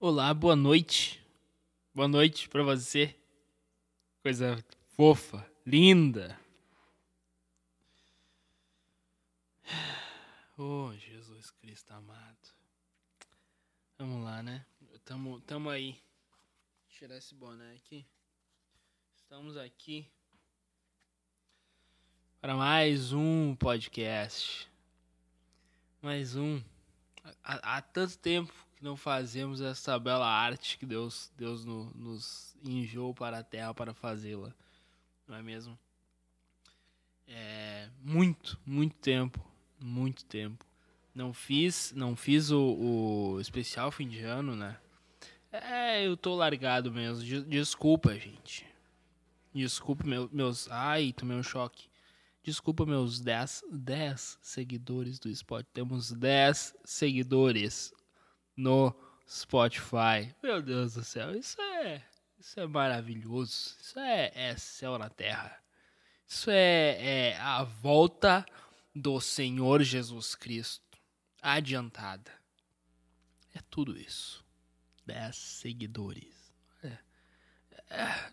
Olá, boa noite. Boa noite pra você. Coisa fofa, linda. Oh, Jesus Cristo amado. Vamos lá, né? Tamo, tamo aí. Vou tirar esse boné aqui. Estamos aqui para mais um podcast. Mais um. Há, há tanto tempo que não fazemos essa bela arte que Deus, Deus no, nos enviou para a terra para fazê-la. Não é mesmo? É muito, muito tempo muito tempo. Não fiz, não fiz o, o especial fim de ano, né? É, eu tô largado mesmo. Desculpa, gente. Desculpa meu, meus. Ai, tomei um choque. Desculpa meus 10, 10 seguidores do Spotify. Temos 10 seguidores no Spotify. Meu Deus do céu, isso é. Isso é maravilhoso. Isso é, é céu na terra. Isso é, é a volta do Senhor Jesus Cristo adiantada. É tudo isso. Dez seguidores. É. É.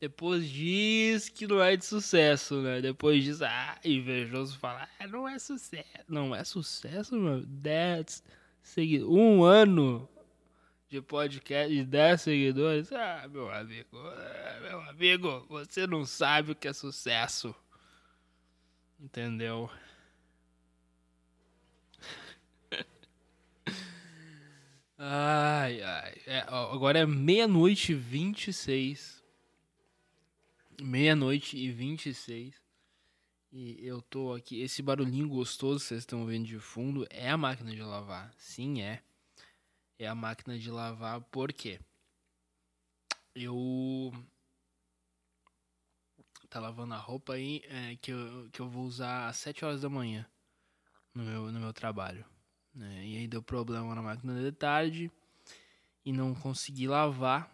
Depois diz que não é de sucesso, né? Depois diz, ah, invejoso falar, ah, não é sucesso. Não é sucesso, meu. Dez seguidores. Um ano de podcast de 10 seguidores. Ah, meu amigo, ah, meu amigo, você não sabe o que é sucesso. Entendeu? ai, ai. É, agora é meia-noite e 26. Meia-noite e 26. E eu tô aqui. Esse barulhinho gostoso que vocês estão vendo de fundo é a máquina de lavar. Sim, é. É a máquina de lavar, por quê? Eu tá lavando a roupa aí é, que, eu, que eu vou usar às 7 horas da manhã no meu, no meu trabalho. Né? E aí deu problema na máquina de tarde e não consegui lavar.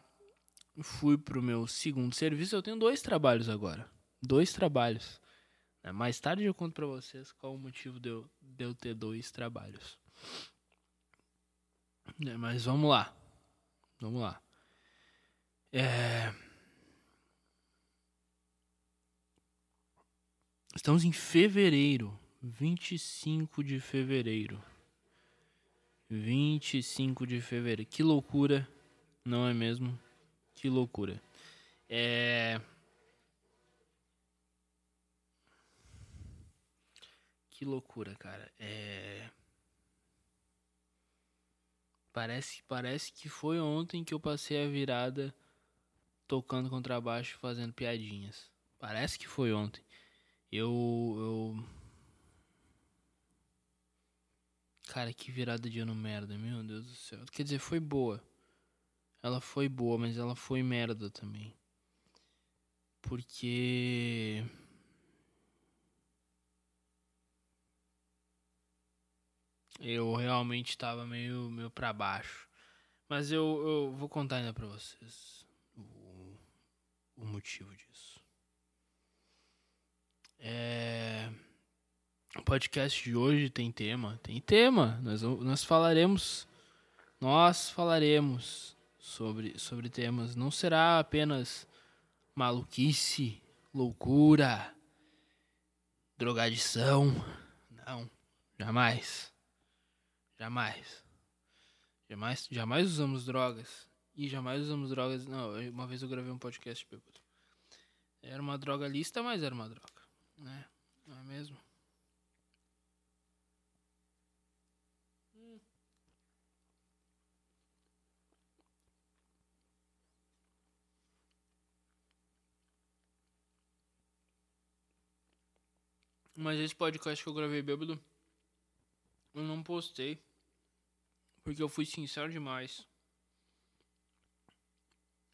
Fui pro meu segundo serviço. Eu tenho dois trabalhos agora. Dois trabalhos. Né? Mais tarde eu conto pra vocês qual o motivo de eu, de eu ter dois trabalhos. Né? Mas vamos lá. Vamos lá. É. Estamos em fevereiro. 25 de fevereiro. 25 de fevereiro. Que loucura, não é mesmo? Que loucura. É. Que loucura, cara. É. Parece, parece que foi ontem que eu passei a virada tocando contrabaixo fazendo piadinhas. Parece que foi ontem. Eu, eu. Cara, que virada de ano merda, meu Deus do céu. Quer dizer, foi boa. Ela foi boa, mas ela foi merda também. Porque. Eu realmente estava meio, meio pra baixo. Mas eu, eu vou contar ainda pra vocês o, o motivo disso. É... O podcast de hoje tem tema. Tem tema. Nós, nós falaremos. Nós falaremos sobre, sobre temas. Não será apenas maluquice, loucura, drogadição. Não. Jamais. Jamais. Jamais, jamais usamos drogas. E jamais usamos drogas. Não, uma vez eu gravei um podcast bêbado. Era uma droga lista, mas era uma droga né? Não é mesmo? Mas esse podcast que eu gravei bêbado, eu não postei. Porque eu fui sincero demais.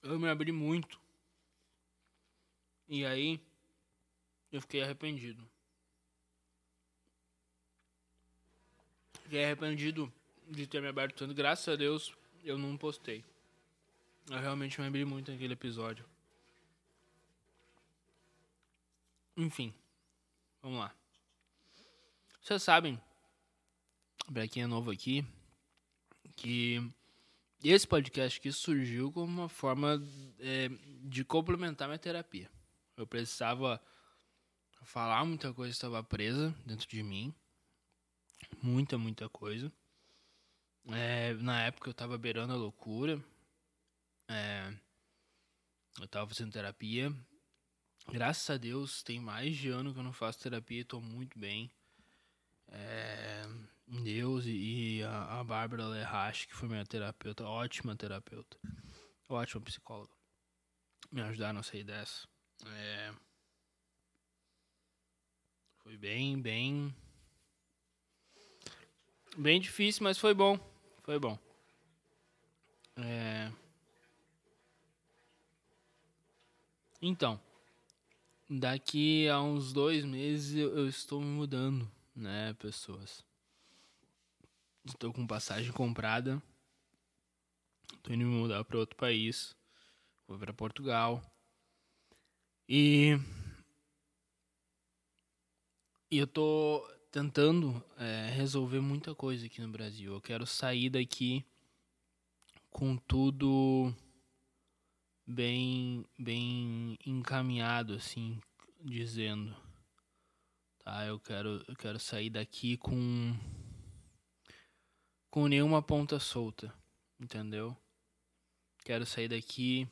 Eu me abri muito. E aí, eu fiquei arrependido. Fiquei arrependido de ter me aberto tanto. Graças a Deus, eu não postei. Eu realmente me abri muito naquele episódio. Enfim, vamos lá. Vocês sabem, pra quem é novo aqui, que esse podcast aqui surgiu como uma forma é, de complementar minha terapia. Eu precisava falar muita coisa estava presa dentro de mim. Muita, muita coisa. É, na época eu estava beirando a loucura. É, eu estava fazendo terapia. Graças a Deus, tem mais de ano que eu não faço terapia e estou muito bem. É, Deus e, a, a Bárbara Lerrache, que foi minha terapeuta, ótima terapeuta, ótima psicóloga, me ajudaram a sair dessa. É, foi bem, bem. Bem difícil, mas foi bom. Foi bom. É... Então, daqui a uns dois meses eu, eu estou me mudando, né, pessoas? Estou com passagem comprada. Estou indo me mudar para outro país. Vou para Portugal. E e eu tô tentando é, resolver muita coisa aqui no Brasil. Eu quero sair daqui com tudo bem bem encaminhado assim dizendo tá eu quero eu quero sair daqui com com nenhuma ponta solta entendeu quero sair daqui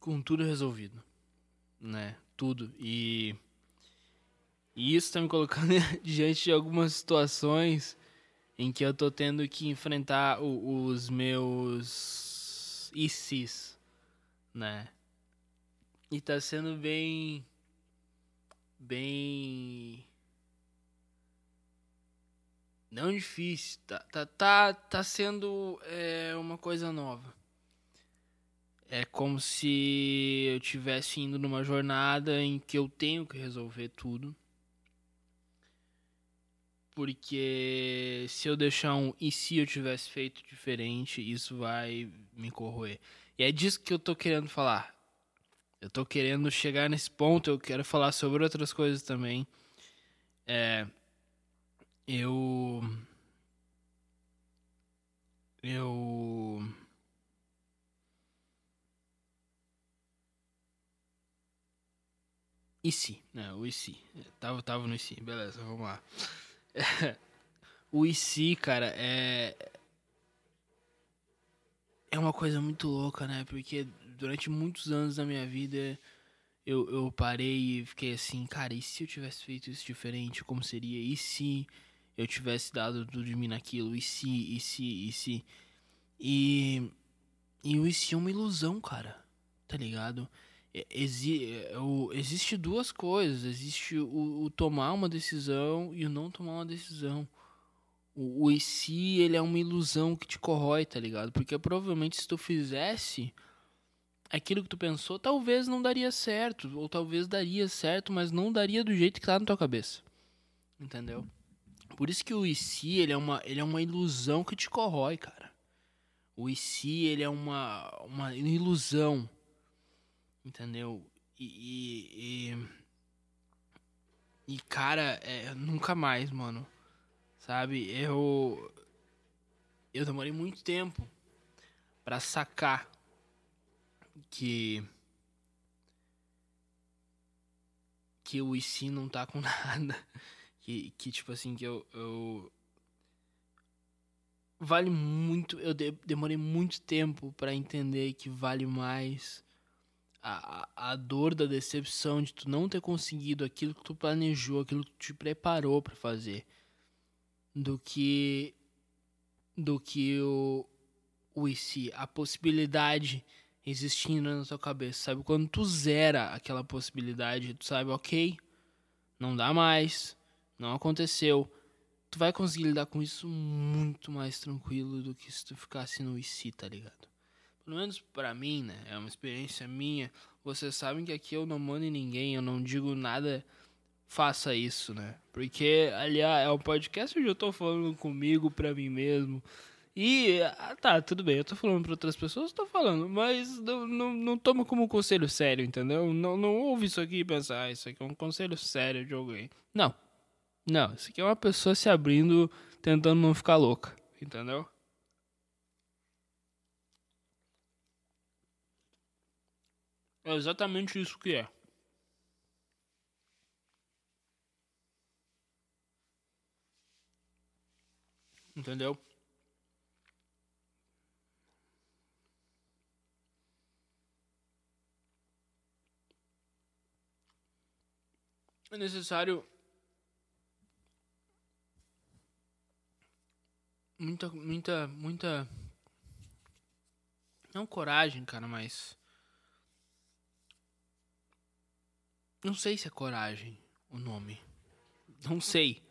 com tudo resolvido né? Tudo. E, e isso tá me colocando diante de algumas situações em que eu tô tendo que enfrentar o, os meus ICs, né? E tá sendo bem. Bem. Não difícil, tá, tá, tá, tá sendo é, uma coisa nova. É como se eu estivesse indo numa jornada em que eu tenho que resolver tudo. Porque se eu deixar um e se eu tivesse feito diferente, isso vai me corroer. E é disso que eu tô querendo falar. Eu tô querendo chegar nesse ponto, eu quero falar sobre outras coisas também. É. Eu. Eu IC, né? O IC. Tava, tava no IC, beleza, vamos lá. o IC, cara, é. É uma coisa muito louca, né? Porque durante muitos anos da minha vida eu, eu parei e fiquei assim, cara, e se eu tivesse feito isso diferente? Como seria? E se eu tivesse dado tudo de mim naquilo? E se, e se, e se? E. E o e se é uma ilusão, cara. Tá ligado? Exi é, o, existe duas coisas. Existe o, o, tomar uma decisão e o não tomar uma decisão. O, o e se, ele é uma ilusão que te corrói, tá ligado? Porque provavelmente se tu fizesse aquilo que tu pensou, talvez não daria certo. Ou talvez daria certo, mas não daria do jeito que tá na tua cabeça. Entendeu? Por isso que o se, ele é uma, ele é uma ilusão que te corrói, cara. O se, ele é uma, uma ilusão Entendeu? E, e, e cara, é, nunca mais, mano. Sabe? Eu. Eu demorei muito tempo para sacar que. Que o IC não tá com nada. Que, que tipo assim, que eu, eu vale muito. Eu de, demorei muito tempo para entender que vale mais a, a dor da decepção de tu não ter conseguido aquilo que tu planejou, aquilo que tu te preparou para fazer, do que do que o o e a possibilidade existindo na tua cabeça, sabe? Quando tu zera aquela possibilidade, tu sabe, ok, não dá mais, não aconteceu. Tu vai conseguir lidar com isso muito mais tranquilo do que se tu ficasse no e tá ligado? pelo menos para mim, né? É uma experiência minha. Vocês sabem que aqui eu não mando em ninguém, eu não digo nada. Faça isso, né? Porque, aliás, é um podcast onde eu tô falando comigo, pra mim mesmo. E, ah, tá, tudo bem, eu tô falando pra outras pessoas, tô falando, mas não, não, não toma como um conselho sério, entendeu? Não, não ouve isso aqui e pensa, ah, isso aqui é um conselho sério de alguém. Não. Não, isso aqui é uma pessoa se abrindo tentando não ficar louca, entendeu? É exatamente isso que é. Entendeu? É necessário muita muita muita não coragem, cara, mas não sei se é coragem o nome. Não sei.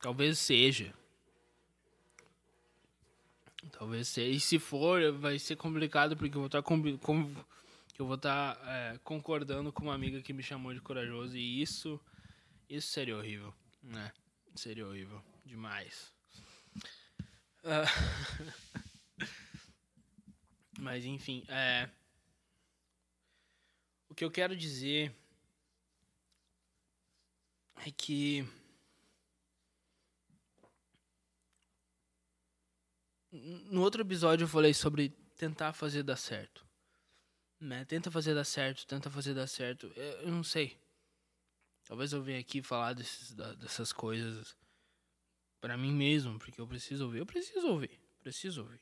Talvez seja. Talvez seja. E se for, vai ser complicado porque eu vou estar com, com eu vou estar é, concordando com uma amiga que me chamou de corajoso e isso isso seria horrível, né? Seria horrível demais. Uh, mas enfim, é o que eu quero dizer é que no outro episódio eu falei sobre tentar fazer dar certo. Né? Tenta fazer dar certo, tenta fazer dar certo. Eu, eu não sei. Talvez eu venha aqui falar desses, dessas coisas para mim mesmo, porque eu preciso ouvir. Eu preciso ouvir, preciso ouvir.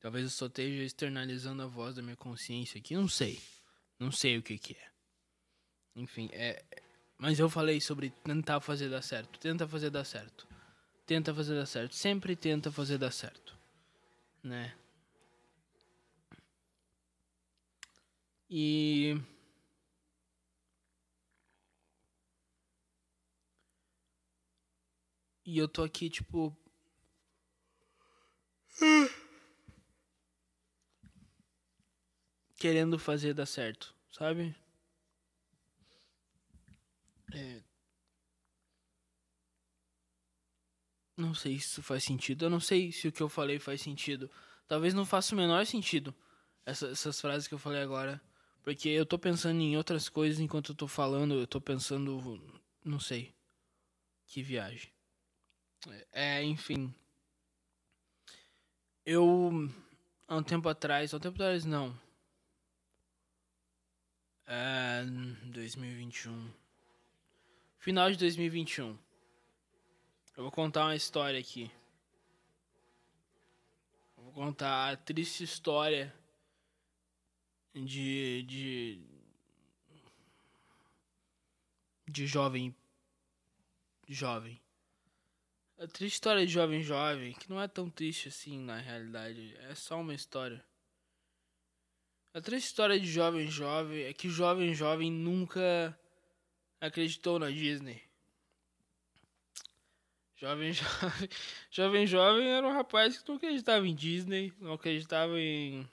Talvez eu só esteja externalizando a voz da minha consciência aqui, não sei. Não sei o que que é. Enfim, é. Mas eu falei sobre tentar fazer dar certo. Tenta fazer dar certo. Tenta fazer dar certo. Sempre tenta fazer dar certo. Né? E. E eu tô aqui, tipo. Querendo fazer dar certo, sabe? É... Não sei se isso faz sentido. Eu não sei se o que eu falei faz sentido. Talvez não faça o menor sentido. Essa, essas frases que eu falei agora. Porque eu tô pensando em outras coisas enquanto eu tô falando. Eu tô pensando. Não sei. Que viagem. É, enfim. Eu. Há um tempo atrás. Há um tempo atrás, não. É. 2021 Final de 2021. Eu vou contar uma história aqui. Eu vou contar a triste história de de de jovem jovem. A triste história de jovem jovem, que não é tão triste assim na realidade, é só uma história. A triste história de jovem jovem é que jovem jovem nunca acreditou na Disney. Jovem Jovem, Jovem Jovem era um rapaz que não acreditava em Disney, não acreditava em,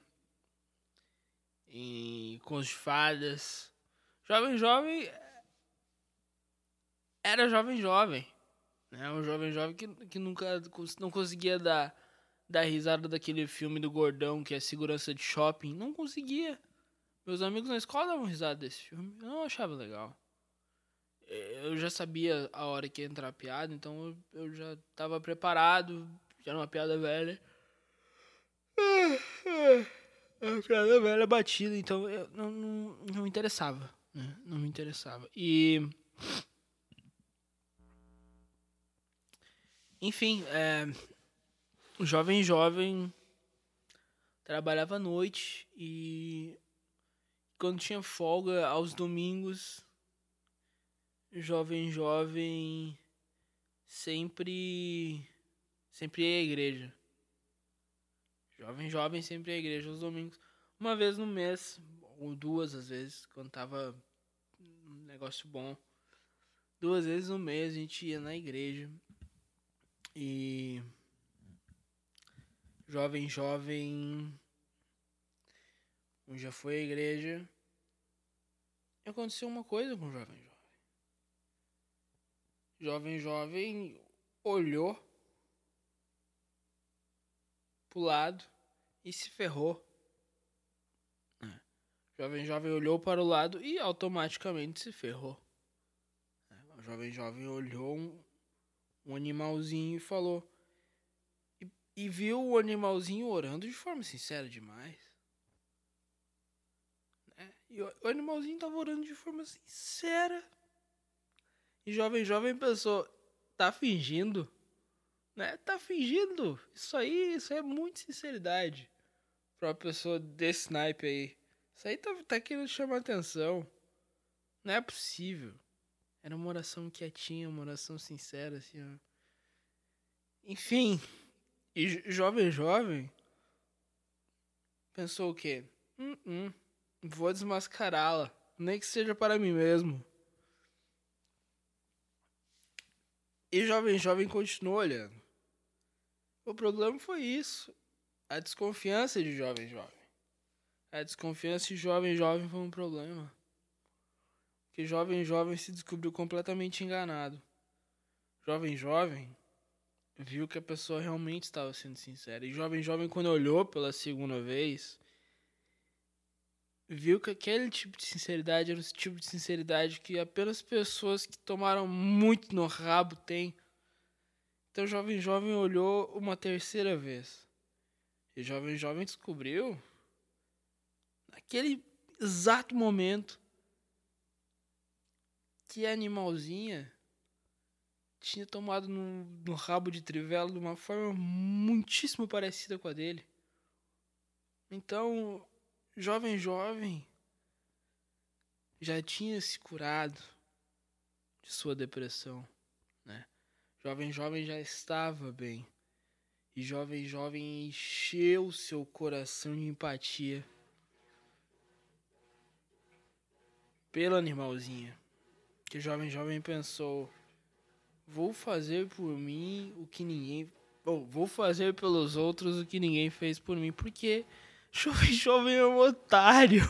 em Contos de Fadas. Jovem Jovem era Jovem Jovem. Né? Um Jovem Jovem que, que nunca não conseguia dar, dar risada daquele filme do Gordão, que é Segurança de Shopping. Não conseguia. Meus amigos na escola davam risada desse filme. Eu não achava legal eu já sabia a hora que ia entrar a piada, então eu, já estava preparado, já era uma piada velha. A piada velha batida, então eu não, não, não me interessava. Né? Não me interessava. E. Enfim, é, jovem jovem trabalhava à noite e quando tinha folga aos domingos jovem jovem sempre sempre ia à igreja. Jovem jovem sempre ia à igreja aos domingos, uma vez no mês ou duas às vezes, quando tava um negócio bom. Duas vezes no mês a gente ia na igreja. E jovem jovem já foi à igreja. Aconteceu uma coisa com o jovem jovem jovem jovem olhou pro lado e se ferrou. É. Jovem jovem olhou para o lado e automaticamente se ferrou. É. O jovem jovem olhou um, animalzinho e falou. E, e viu o animalzinho orando de forma sincera demais. Né? E o, o animalzinho tava orando de forma sincera. E jovem, jovem pensou, tá fingindo? Né? Tá fingindo. Isso aí, isso aí é muito sinceridade. Pra uma pessoa desse naipe aí. Isso aí tá, tá querendo chamar atenção. Não é possível. Era uma oração quietinha, uma oração sincera, assim, ó. Enfim. E jovem, jovem. Pensou o quê? Hum, hum, vou desmascará-la. Nem que seja para mim mesmo. E jovem, jovem continuou olhando. O problema foi isso. A desconfiança de jovem, jovem. A desconfiança de jovem, jovem foi um problema que jovem jovem se descobriu completamente enganado. Jovem jovem viu que a pessoa realmente estava sendo sincera. E jovem jovem quando olhou pela segunda vez, viu que aquele tipo de sinceridade era o tipo de sinceridade que apenas pessoas que tomaram muito no rabo têm. Então jovem jovem olhou uma terceira vez. E jovem jovem descobriu naquele exato momento que animalzinha tinha tomado no, no rabo de trivela de uma forma muitíssimo parecida com a dele. Então, jovem, jovem, já tinha se curado de sua depressão, né? Jovem, jovem já estava bem. E jovem, jovem encheu seu coração de empatia pelo animalzinho que jovem jovem pensou: vou fazer por mim o que ninguém, ou vou fazer pelos outros o que ninguém fez por mim, porque jovem jovem é um otário.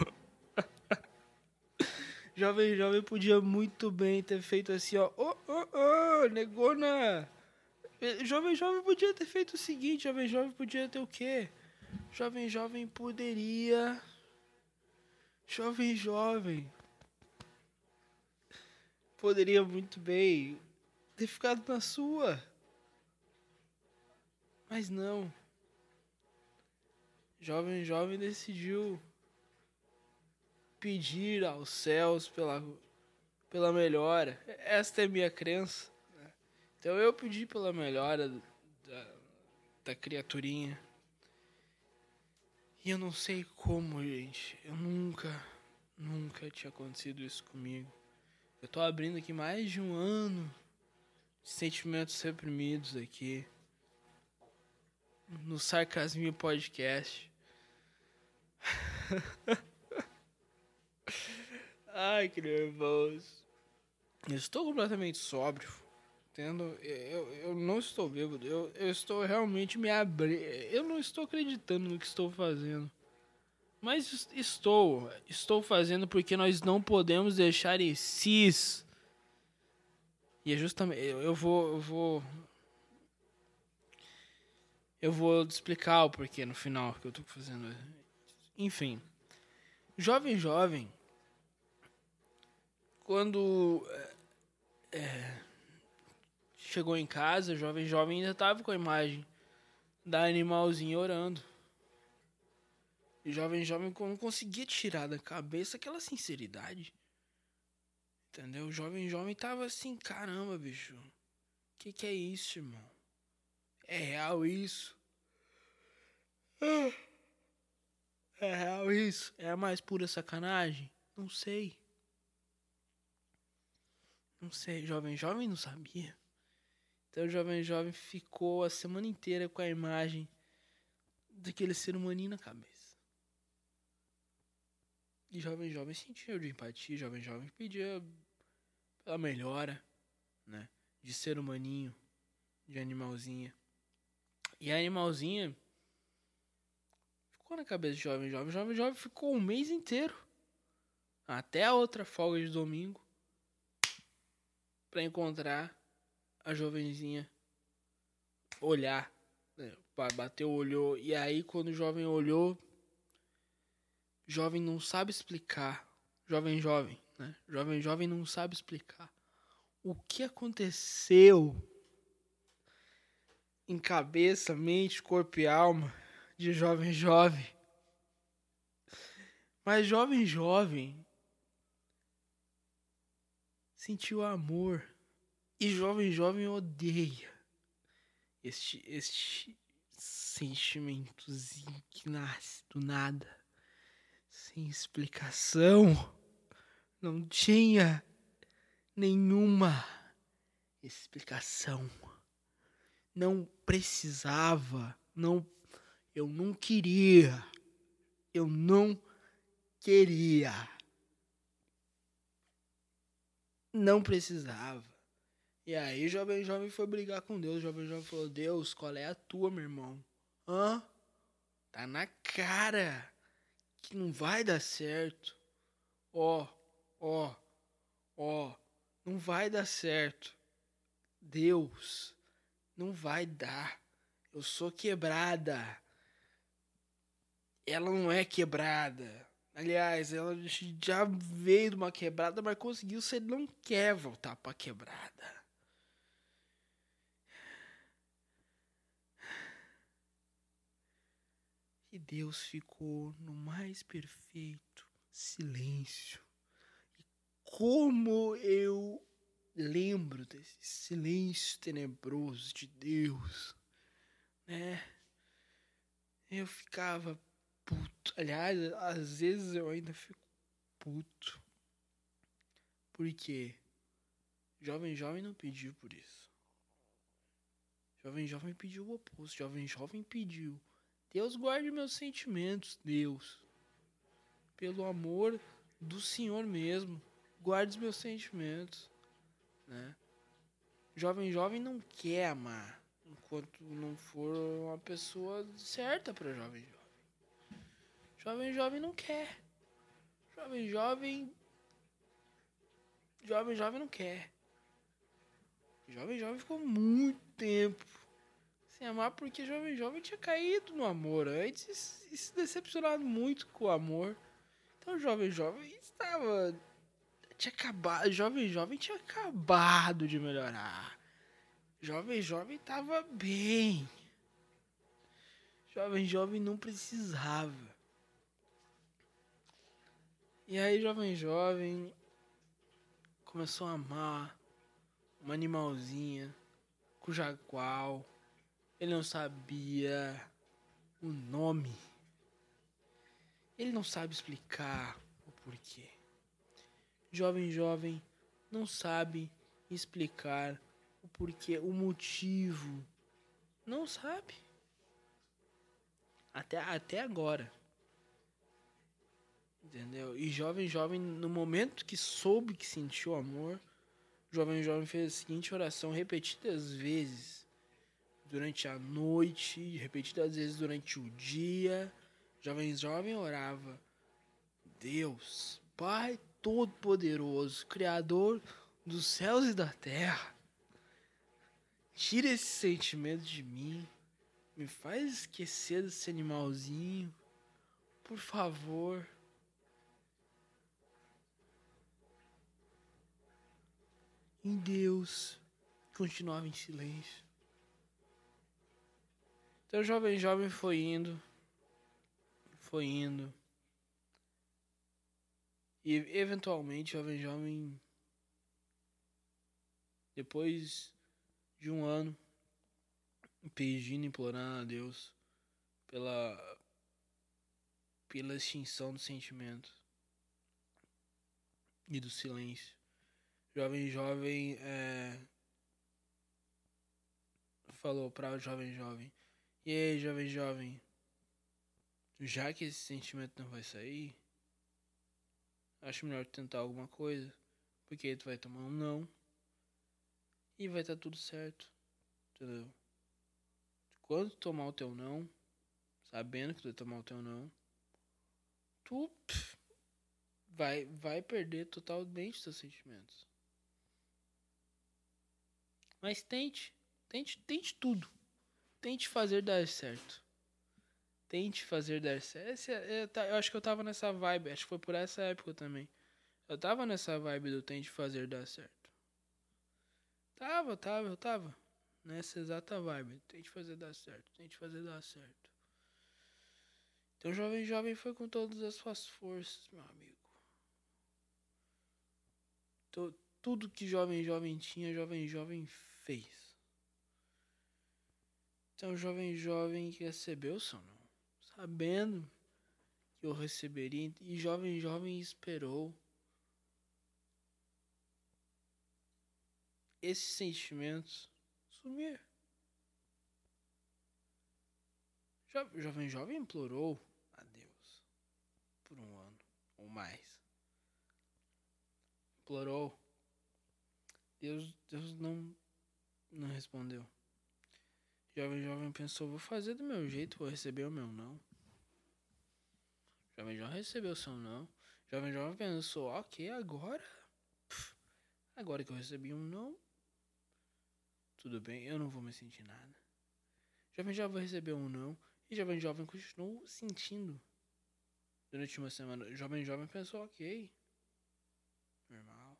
jovem jovem podia muito bem ter feito assim, ó, ô ô ô, negona. Jovem jovem podia ter feito o seguinte, jovem jovem podia ter o quê? Jovem jovem poderia Jovem jovem poderia muito bem ter ficado na sua. Mas não. Jovem jovem decidiu pedir aos céus pela, pela melhora. Esta é minha crença. Né? Então eu pedi pela melhora da, da criaturinha. E eu não sei como, gente. Eu nunca, nunca tinha acontecido isso comigo. Eu tô abrindo aqui mais de um ano de sentimentos reprimidos aqui. No Sarcasminho Podcast. Ai, que nervoso. Eu estou completamente sóbrio. Entendo? Eu, eu não estou bêbado. Eu, eu estou realmente me abrindo. Eu não estou acreditando no que estou fazendo. Mas estou, estou fazendo porque nós não podemos deixar esses. E é justamente, eu vou, eu vou, eu vou explicar o porquê no final que eu estou fazendo. Enfim, jovem, jovem, quando é, é chegou em casa, jovem, jovem ainda estava com a imagem da animalzinha orando. Jovem, jovem não conseguia tirar da cabeça aquela sinceridade. Entendeu? O jovem, jovem tava assim, caramba, bicho. Que que é isso, irmão? É real isso? É real isso? É a mais pura sacanagem? Não sei. Não sei, jovem, jovem não sabia. Então o jovem, jovem ficou a semana inteira com a imagem daquele ser humaninho na cabeça. E jovem jovem sentia de empatia, jovem jovem pedia pela melhora, né? De ser humaninho, de animalzinha. E a animalzinha ficou na cabeça de jovem jovem. Jovem jovem ficou um mês inteiro. Até a outra folga de domingo. para encontrar a jovenzinha. Olhar. Né? Bateu, olhou. E aí quando o jovem olhou jovem não sabe explicar. Jovem, jovem, né? Jovem, jovem não sabe explicar o que aconteceu em cabeça, mente, corpo e alma de jovem jovem. Mas jovem jovem sentiu amor e jovem jovem odeia este este sentimentozinho que nasce do nada, sem explicação. Não tinha nenhuma explicação. Não precisava, não eu não queria. Eu não queria. Não precisava. E aí, jovem jovem foi brigar com Deus. Jovem jovem falou: Deus, qual é a tua, meu irmão? Hã? Tá na cara que não vai dar certo. Ó, ó, ó, não vai dar certo. Deus, não vai dar. Eu sou quebrada. Ela não é quebrada. Aliás, ela já veio de uma quebrada, mas conseguiu. Você não quer voltar pra quebrada. E Deus ficou no mais perfeito silêncio. E como eu lembro desse silêncio tenebroso de Deus, né? Eu ficava puto. Aliás, às vezes eu ainda fico puto. Porque jovem jovem não pediu por isso. Jovem jovem pediu o oposto. Jovem jovem pediu Deus guarde meus sentimentos, Deus. Pelo amor do Senhor mesmo, guarde os meus sentimentos, né? Jovem jovem não quer amar enquanto não for uma pessoa certa para jovem jovem. Jovem jovem não quer. Jovem jovem Jovem jovem não quer. Jovem jovem ficou muito tempo amar porque jovem jovem tinha caído no amor antes e se decepcionado muito com o amor. Então jovem jovem estava tinha acabado, jovem jovem tinha acabado de melhorar. Jovem jovem estava bem. Jovem jovem não precisava. E aí jovem jovem começou a amar uma animalzinha cuja qual ele não sabia o nome. Ele não sabe explicar o porquê. Jovem, jovem, não sabe explicar o porquê, o motivo. Não sabe. Até, até agora. Entendeu? E jovem, jovem, no momento que soube que sentiu amor, jovem, jovem fez a seguinte oração repetidas vezes durante a noite, repetidas vezes durante o dia. Jovem jovem orava: Deus, Pai Todo-Poderoso, Criador dos céus e da terra, tira esse sentimento de mim, me faz esquecer desse animalzinho, por favor. Em Deus continuava em silêncio. Então, jovem, jovem foi indo, foi indo. E eventualmente, jovem, jovem, depois de um ano, pedindo, implorando a Deus pela, pela extinção do sentimento e do silêncio. Jovem, jovem, é, falou para o jovem, jovem e aí, jovem, jovem? Já que esse sentimento não vai sair, acho melhor tentar alguma coisa. Porque aí tu vai tomar um não. E vai estar tá tudo certo. Entendeu? Quando tu tomar o teu não, sabendo que tu vai tomar o teu não, tu pff, vai, vai perder totalmente teus sentimentos. Mas tente, tente, tente tudo. Tente fazer dar certo. Tente fazer dar certo. Esse, é, é, eu acho que eu tava nessa vibe. Acho que foi por essa época também. Eu tava nessa vibe do tente fazer dar certo. Tava, tava, eu tava. nessa exata vibe. Tente fazer dar certo, tente fazer dar certo. Então, jovem, jovem foi com todas as suas forças, meu amigo. tudo que jovem, jovem tinha, jovem, jovem fez. Então, jovem, jovem recebeu o seu não, sabendo que eu receberia, e jovem, jovem esperou. Esses sentimentos sumir. Jovem Jovem implorou a Deus por um ano ou mais. Implorou. Deus, Deus não, não respondeu. Jovem Jovem pensou, vou fazer do meu jeito, vou receber o meu não. Jovem Jovem recebeu seu não. Jovem Jovem pensou, ok, agora. Agora que eu recebi um não, tudo bem, eu não vou me sentir nada. Jovem Jovem recebeu um não e Jovem Jovem continuou sentindo. Durante uma semana, Jovem Jovem pensou, ok, normal.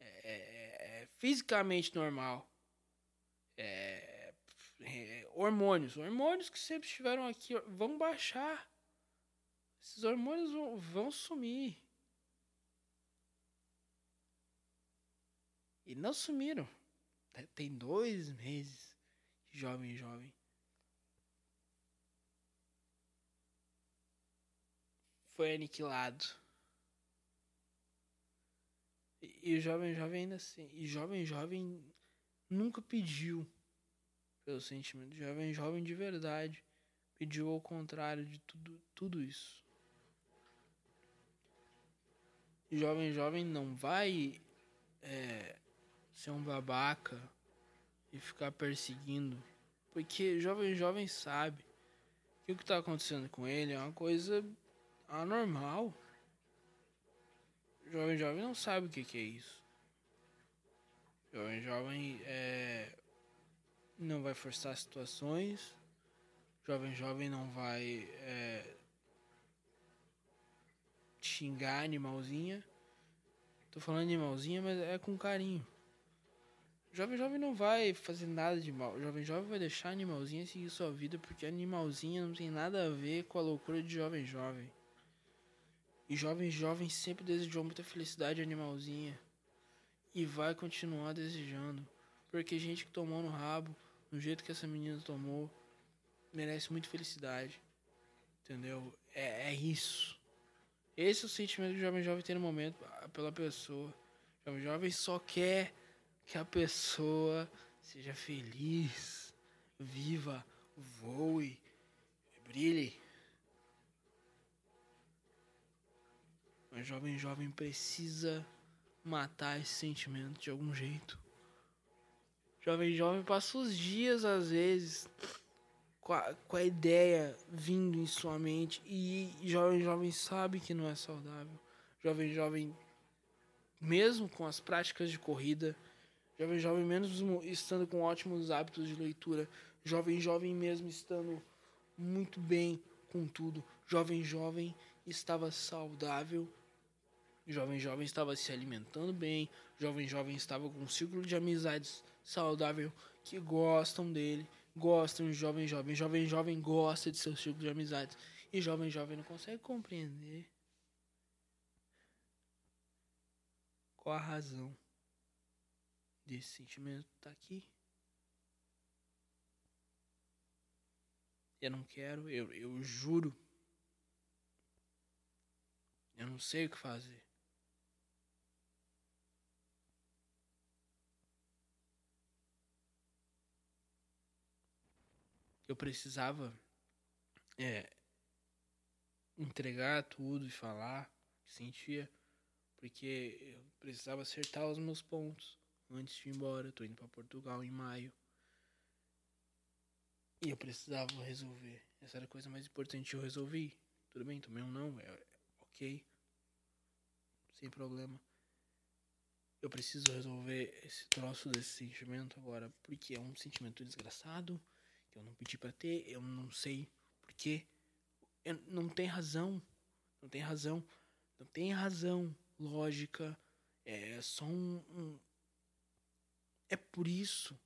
É, é, é, é fisicamente normal. É, é, hormônios, hormônios que sempre estiveram aqui vão baixar. Esses hormônios vão, vão sumir. E não sumiram. Tem dois meses jovem jovem. Foi aniquilado. E, o jovem jovem ainda assim. E jovem jovem nunca pediu pelo sentimento. Jovem jovem de verdade pediu ao contrário de tudo, tudo isso. Jovem jovem não vai é, ser um babaca e ficar perseguindo. Porque jovem jovem sabe que o que está acontecendo com ele é uma coisa anormal. Jovem jovem não sabe o que, que é isso. Jovem jovem é, não vai forçar situações. Jovem jovem não vai é, xingar animalzinha. Tô falando animalzinha, mas é com carinho. Jovem Jovem não vai fazer nada de mal. Jovem Jovem vai deixar Animalzinha seguir sua vida porque Animalzinha não tem nada a ver com a loucura de Jovem Jovem. E Jovem Jovem sempre desejou muita felicidade Animalzinha. E vai continuar desejando. Porque gente que tomou no rabo, do jeito que essa menina tomou, merece muita felicidade. Entendeu? É, é isso. Esse é o sentimento que o Jovem Jovem tem no momento pela pessoa. O Jovem Jovem só quer que a pessoa seja feliz, viva, voe, brilhe. Mas jovem jovem precisa matar esse sentimento de algum jeito. Jovem jovem passa os dias às vezes com a, com a ideia vindo em sua mente e jovem jovem sabe que não é saudável. Jovem jovem mesmo com as práticas de corrida, Jovem jovem mesmo estando com ótimos hábitos de leitura. Jovem jovem mesmo estando muito bem com tudo. Jovem jovem estava saudável. Jovem jovem estava se alimentando bem. Jovem jovem estava com um círculo de amizades saudável que gostam dele. Gostam de jovem jovem. Jovem jovem gosta de seu círculo de amizades. E jovem jovem não consegue compreender qual a razão desse sentimento tá aqui. Eu não quero, eu, eu juro. Eu não sei o que fazer. Eu precisava é, entregar tudo e falar o que sentia, porque eu precisava acertar os meus pontos antes de ir embora. Eu tô indo para Portugal em maio. E eu precisava resolver. Essa era a coisa mais importante. Eu resolvi. Tudo bem, tomei um não. É, é, ok. Sem problema. Eu preciso resolver esse troço desse sentimento agora. Porque é um sentimento desgraçado. Que eu não pedi para ter. Eu não sei porquê. Eu, não tem razão. Não tem razão. Não tem razão lógica. É só um, um é por isso.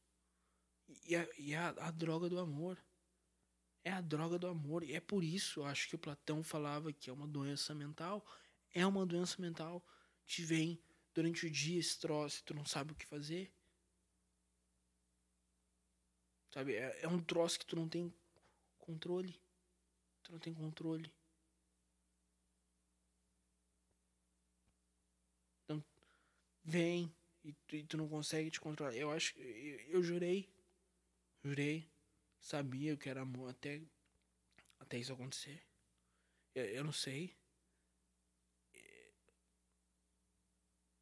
E, é, e a, a droga do amor. É a droga do amor. E é por isso, eu acho que o Platão falava que é uma doença mental. É uma doença mental. Te vem durante o dia esse troço, tu não sabe o que fazer. Sabe? É, é um troço que tu não tem controle. Tu não tem controle. Então, vem e tu, e tu não consegue te controlar. Eu acho eu, eu jurei. Jurei. Sabia que era amor até, até isso acontecer. Eu, eu não sei.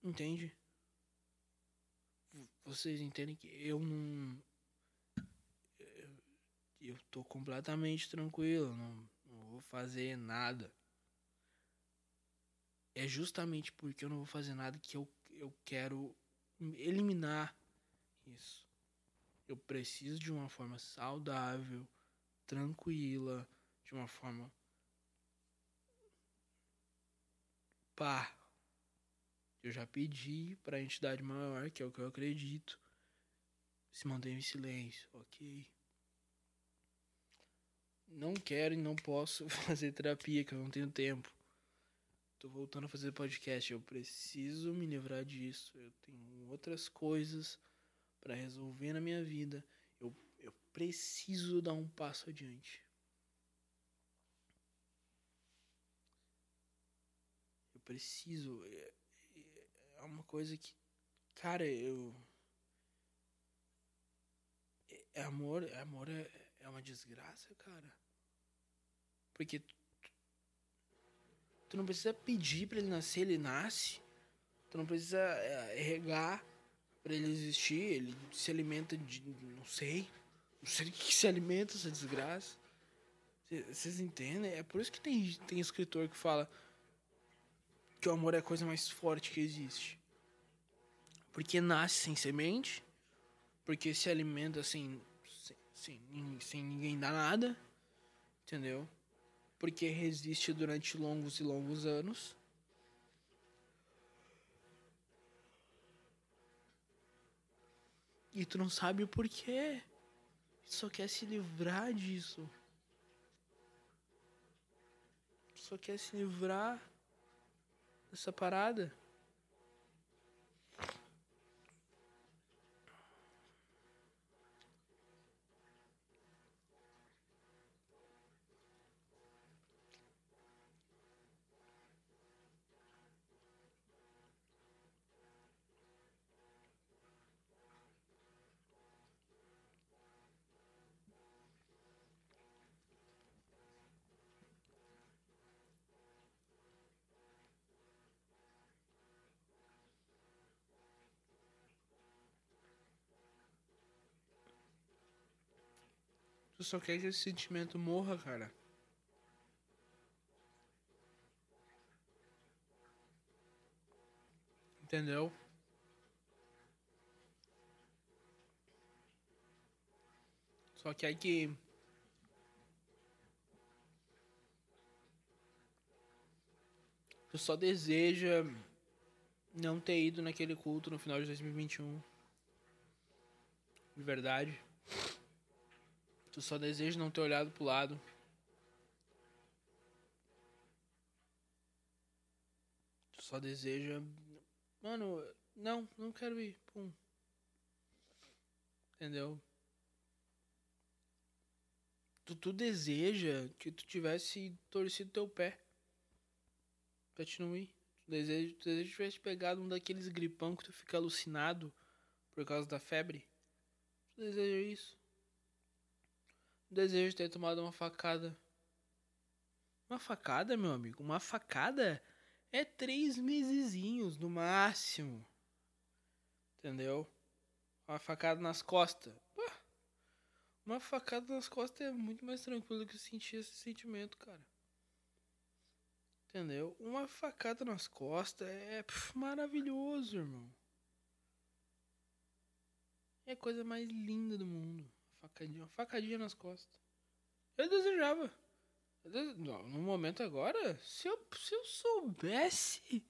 Entende? Vocês entendem que eu não eu tô completamente tranquilo, não, não vou fazer nada. É justamente porque eu não vou fazer nada que eu, eu quero eliminar isso. Eu preciso de uma forma saudável, tranquila, de uma forma. Pá. Eu já pedi para a entidade maior, que é o que eu acredito, se manter em silêncio, ok? Não quero e não posso fazer terapia, que eu não tenho tempo. Tô voltando a fazer podcast, eu preciso me livrar disso. Eu tenho outras coisas para resolver na minha vida. Eu, eu preciso dar um passo adiante. Eu preciso. É, é uma coisa que. Cara, eu. É, amor, amor é, é uma desgraça, cara. Porque tu, tu não precisa pedir para ele nascer, ele nasce. Tu não precisa é, regar para ele existir, ele se alimenta de. não sei. Não sei que se alimenta essa desgraça. Vocês entendem? É por isso que tem, tem escritor que fala que o amor é a coisa mais forte que existe. Porque nasce sem semente, porque se alimenta sem, sem, sem ninguém dar nada, entendeu? Porque resiste durante longos e longos anos. E tu não sabe o porquê. Só quer se livrar disso. Só quer se livrar dessa parada. Tu só quer que esse sentimento morra, cara. Entendeu? Só que aí que. Tu só deseja não ter ido naquele culto no final de 2021. De verdade. Tu só deseja não ter olhado pro lado. Tu só deseja. Mano, não, não quero ir. Pum. Entendeu? Tu, tu deseja que tu tivesse torcido teu pé. Pra te não ir. Tu deseja, tu deseja que tivesse pegado um daqueles gripão que tu fica alucinado por causa da febre. Tu deseja isso desejo ter tomado uma facada. Uma facada, meu amigo? Uma facada é três mesezinhos no máximo. Entendeu? Uma facada nas costas. Uma facada nas costas é muito mais tranquilo que sentir esse sentimento, cara. Entendeu? Uma facada nas costas é pff, maravilhoso, irmão. É a coisa mais linda do mundo. Facadinha, uma facadinha nas costas. Eu desejava. Eu no momento agora, se eu, se eu soubesse,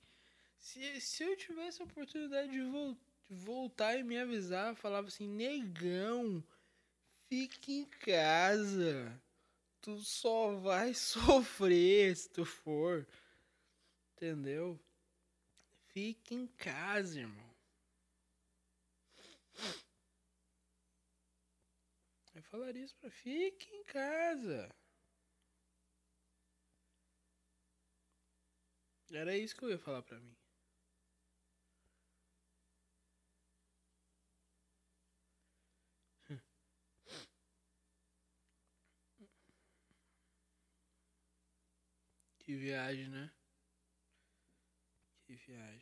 se, se eu tivesse a oportunidade de, vo de voltar e me avisar, falava assim, negão, Fique em casa. Tu só vai sofrer se tu for. Entendeu? Fique em casa, irmão. Eu falaria isso pra fique em casa. Era isso que eu ia falar pra mim. Que viagem, né? Que viagem.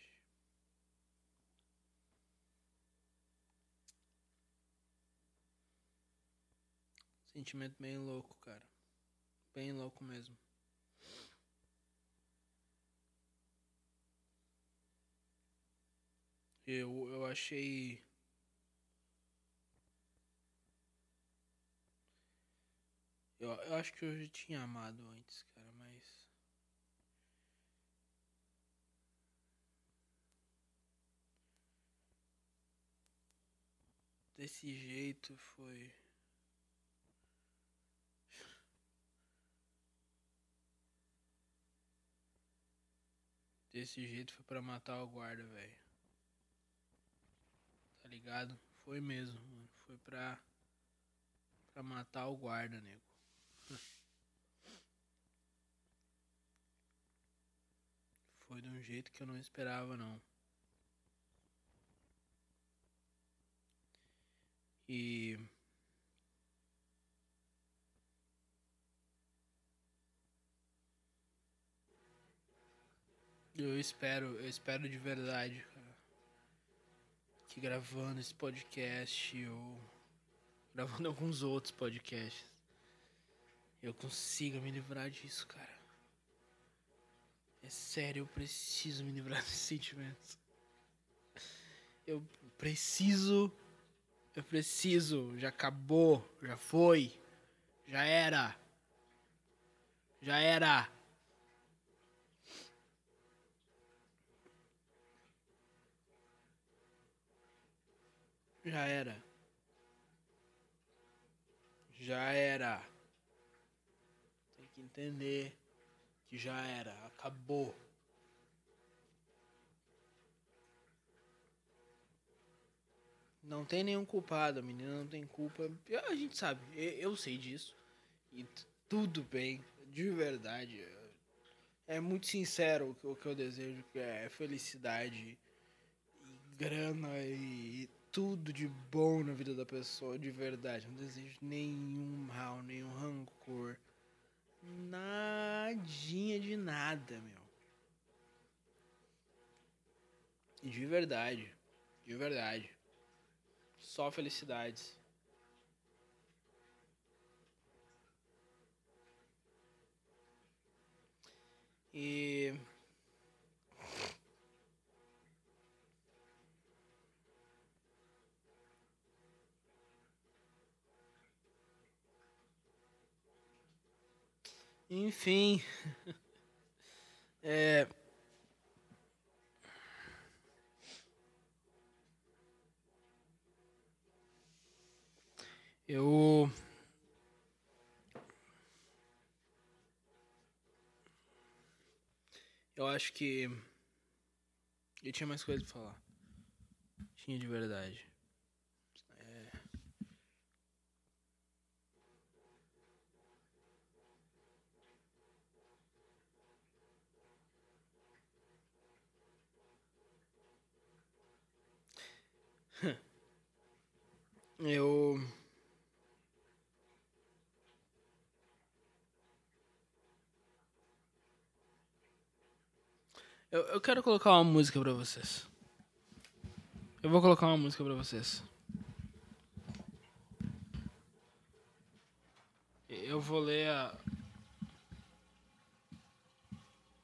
Sentimento bem louco, cara. Bem louco mesmo. Eu, eu achei. Eu, eu acho que eu já tinha amado antes, cara, mas. Desse jeito foi. Desse jeito foi pra matar o guarda, velho. Tá ligado? Foi mesmo, mano. Foi pra. pra matar o guarda, nego. Foi de um jeito que eu não esperava, não. E. Eu espero, eu espero de verdade, cara, que gravando esse podcast ou gravando alguns outros podcasts, eu consiga me livrar disso, cara. É sério, eu preciso me livrar desses sentimentos. Eu preciso. Eu preciso. Já acabou. Já foi. Já era. Já era. Já era. Já era. Tem que entender que já era, acabou. Não tem nenhum culpado, a menina não tem culpa. A gente sabe, eu sei disso. E tudo bem, de verdade. É muito sincero o que eu desejo, que é felicidade, e grana e tudo de bom na vida da pessoa, de verdade. Não desejo nenhum mal, nenhum rancor. Nadinha de nada, meu. De verdade. De verdade. Só felicidades. E. Enfim. É. Eu. Eu acho que. Eu tinha mais coisa pra falar. Tinha de verdade. É... Eu. Eu, eu quero colocar uma música pra vocês. Eu vou colocar uma música pra vocês. Eu vou ler a.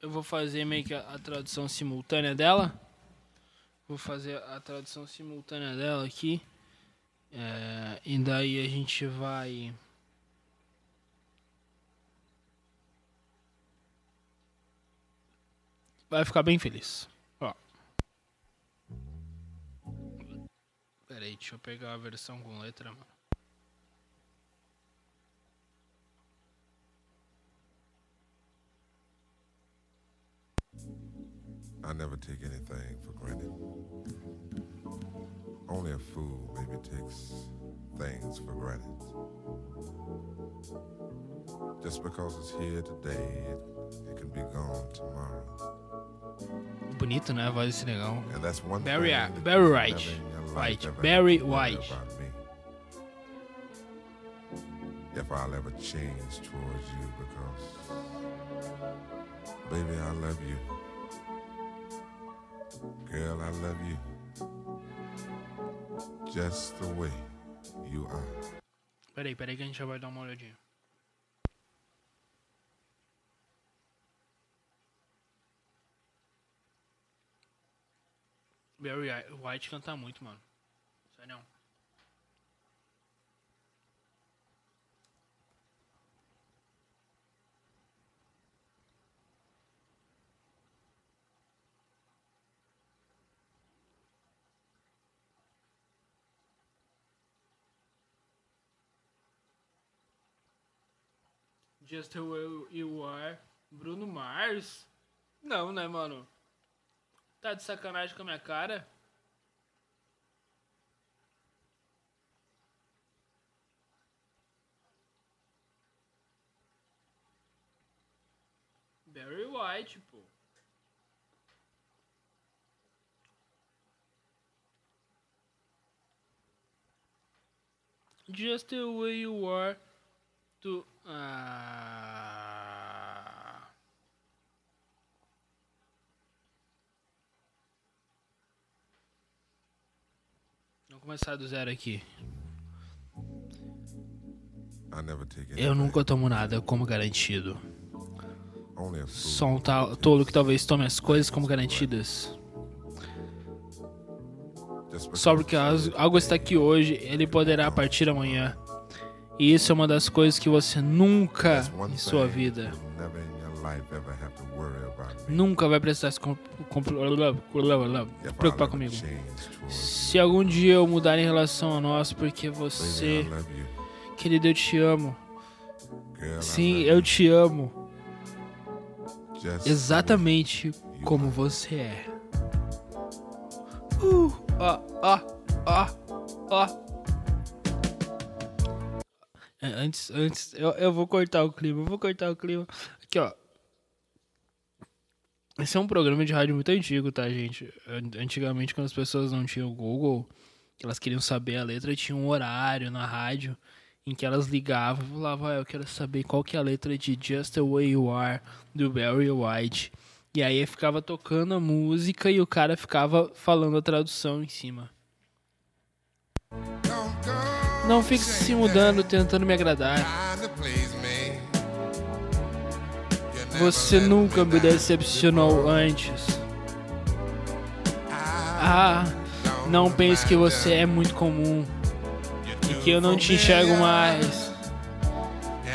Eu vou fazer meio que a, a tradução simultânea dela. Vou fazer a tradução simultânea dela aqui. É, e daí a gente vai. Vai ficar bem feliz. Ó. Pera aí, deixa eu pegar a versão com letra, mano. I never take anything for granted. Only a fool maybe takes things for granted. Just because it's here today, it, it can be gone tomorrow. Bonito, né? A voz desse negão. And that's one Barry- thing uh, Barry White. never in your life White. Barry have to worry White. If I'll ever change towards you because, baby, I love you. Girl, I love you. Just the way you are. Peraí, peraí que a gente já vai dar uma olhadinha. Barry White canta muito, mano. Sério. Just the way you are. Bruno Mars? Não, né, mano? Tá de sacanagem com a minha cara? Barry White, pô. Just the way you are to. Ah. Vamos começar do zero aqui. Eu nunca tomo nada como garantido. Só um tal- tolo que talvez tome as coisas como garantidas. Só porque algo está aqui hoje, ele poderá partir amanhã. E isso é uma das coisas que você nunca em sua vida nunca vai precisar se preocupar comigo. Se algum dia eu mudar em relação a nós, porque você, querido, eu te amo. Sim, eu te amo. Exatamente como você é. Uh, ó, ó, ó, ó. É, Antes, antes, eu, eu vou cortar o clima, eu vou cortar o clima. Aqui, ó. Esse é um programa de rádio muito antigo, tá, gente? An- Antigamente, quando as pessoas não tinham Google, elas queriam saber a letra, tinha um horário na rádio em que elas ligavam e falavam, ah, eu quero saber qual que é a letra de Just the Way You Are, do Barry White. E aí ficava tocando a música e o cara ficava falando a tradução em cima. Go Não fique se mudando, tentando me agradar. Você nunca me decepcionou antes. Ah, não pense que você é muito comum e que eu não te enxergo mais.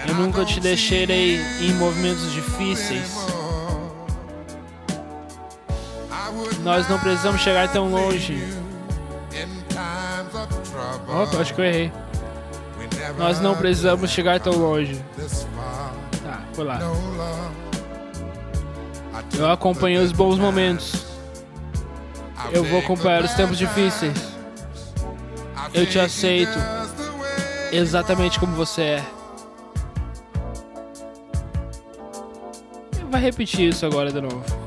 Eu nunca te deixarei em movimentos difíceis. Nós não precisamos chegar tão longe. Opa, acho que eu errei. Nós não precisamos chegar tão longe. Tá, foi lá. Eu acompanhei os bons momentos. Eu vou acompanhar os tempos difíceis. Eu te aceito exatamente como você é. Vai repetir isso agora de novo.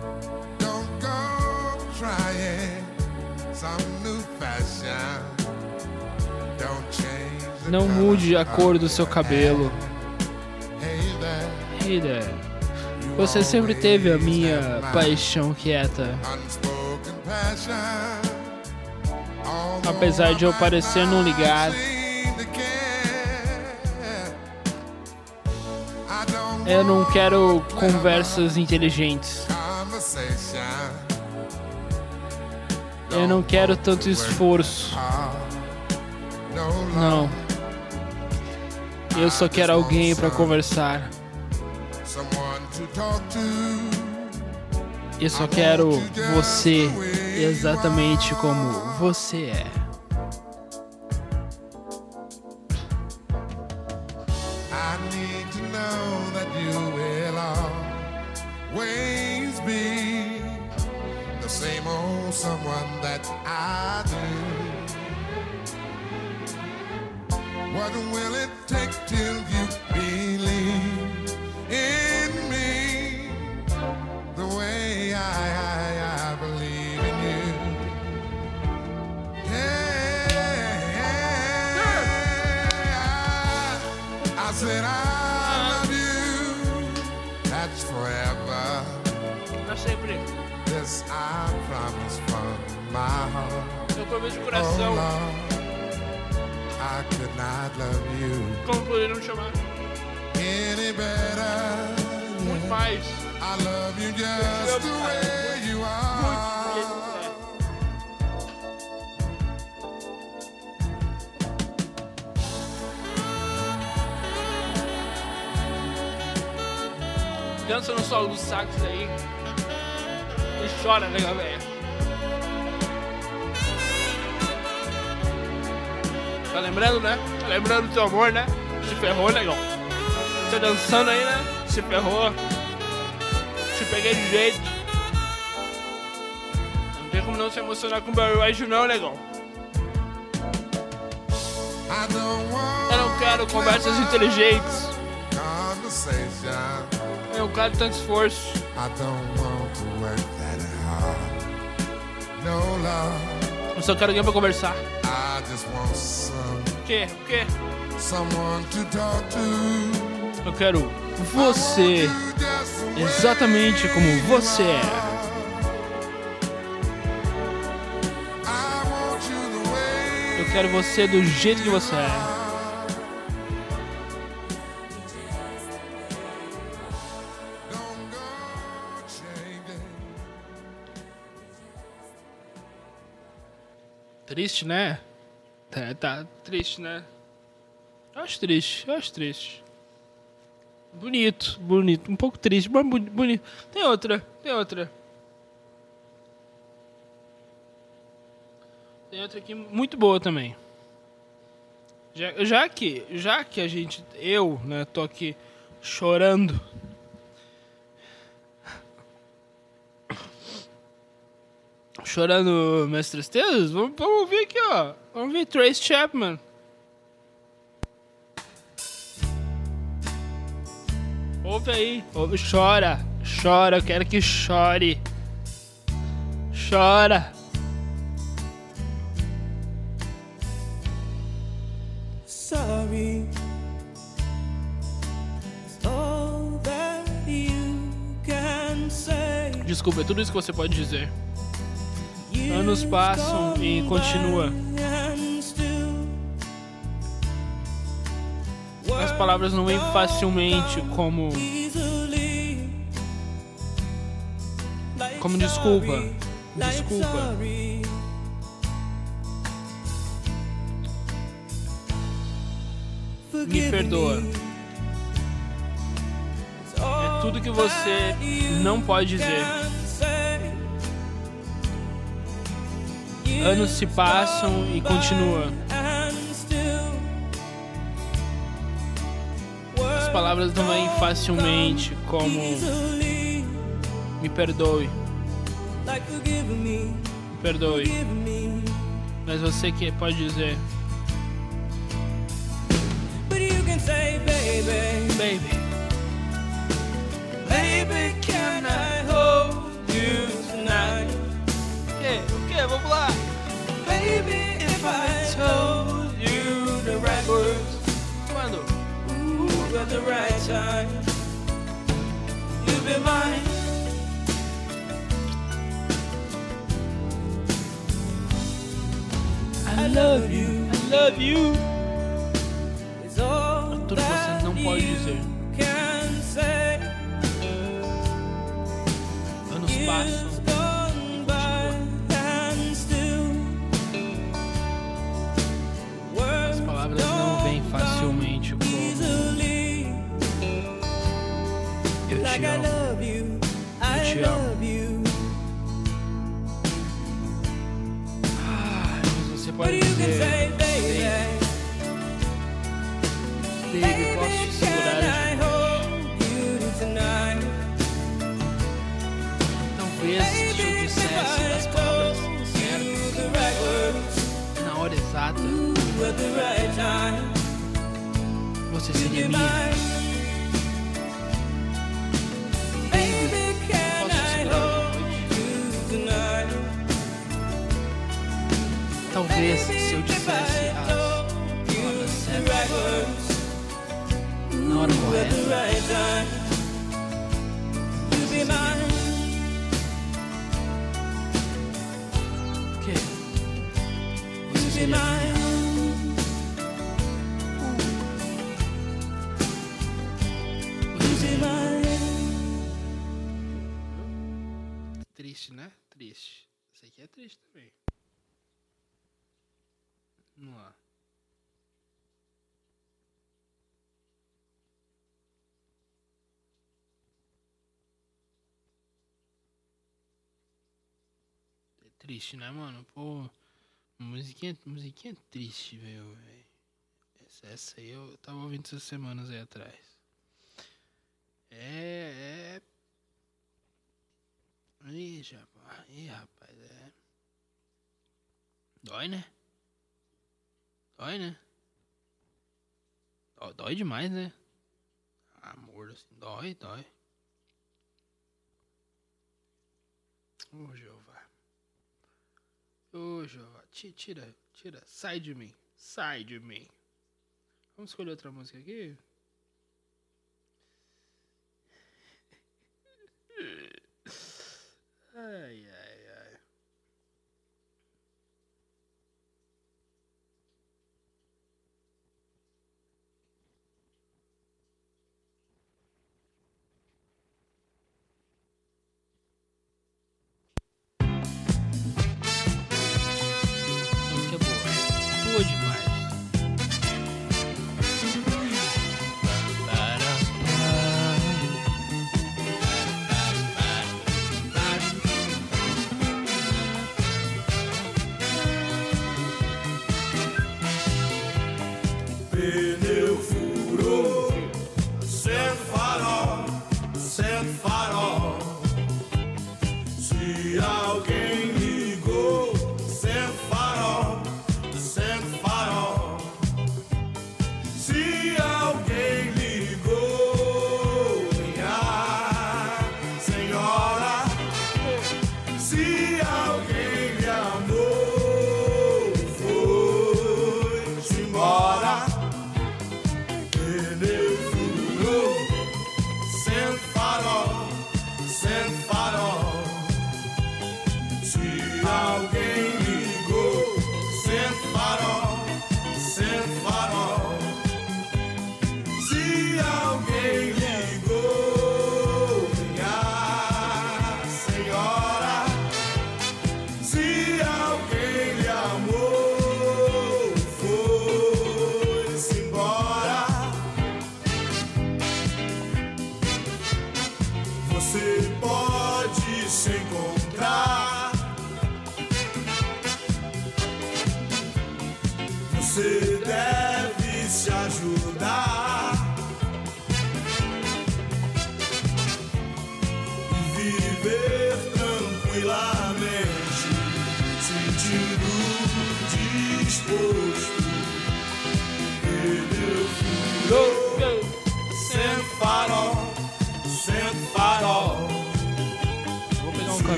Não mude a cor do seu cabelo. Hey there, Hey there. you Você sempre teve a minha paixão quieta. Apesar de eu parecer não ligar, eu não quero conversas inteligentes. Eu não quero tanto esforço. No Não. Eu só quero alguém pra conversar. someone to talk to. Eu só quero você exatamente como você é. I need to know that you will always be the same old someone that I do. What will it take till you believe in me the way I, I, I believe in you? Yeah, I said I love you. That's forever. Pra sempre. This I promise from my heart. Eu prometo de Oh coração. Lord, I could not love you Como poderiam chamar? any better. Muito mais. I love you just the way you are. Dança no solo do sax aí. E chora, né, velho? Tá lembrando, né? Tá lembrando do teu amor, né? Se ferrou, negão. Tá dançando aí, né? Se ferrou. Te peguei de jeito. Não tem como não se emocionar com Barry White, não, negão. Eu não quero conversas inteligentes. Eu não quero tanto esforço. I don't want to work that hard. No love. Eu só quero alguém pra conversar. O quê? O quê? someone to talk to. Eu quero você. Exatamente como você é. Eu quero você do jeito que você é. Triste, né? Tá, tá triste, né? Acho triste, acho triste. Bonito, bonito. Um pouco triste, mas boni- bonito. Tem outra, tem outra. Tem outra aqui muito boa também. Já, já que, já que a gente, eu, né, tô aqui chorando. Chorando minhas tristezas, vamos, vamos ouvir aqui, ó. Vamos ver Trace Chapman. Ouve aí, ouve, chora, chora, eu quero que chore. Chora. sorry. Desculpa, é tudo isso que você pode dizer. Anos passam e continua. As palavras não vêm facilmente como Como desculpa. Desculpa. me perdoa. É tudo que você não pode dizer. Anos se passam e continua. As palavras não vêm facilmente como me perdoe, me perdoe. Mas você que pode dizer, But you can say, baby, baby, baby, can I hold you tonight? o que? O que? Vamos lá. Baby, if I told you the right words, ooh, at the right time, you'd be mine. I love you, I love you. It's all Tudo que você não that dizer. can say. Anos passam. like I love you. I love you. But you can say, baby, baby, can I hold you tonight? Talvez se eu dissesse as palavras certas, na hora exata, você seria minha. Talvez se eu dissesse as the certas, na hora correta, quê? Você seria minha? Triste, né? Triste. Isso aqui é triste também. Vamos lá. É triste, né, mano? Pô, musiquinha, musiquinha triste, velho. velho. Essa, essa aí eu tava ouvindo essas semanas aí atrás. É, é Ih, rapaz, ih, rapaz, é. Dói, né? Dói, né? Dó- Dói demais, né? Amor, assim, dói, dói. Ô, Jeová. Ô, Jeová, ti- tira, tira, sai de mim, sai de mim. Vamos escolher outra música aqui? Ai, ai.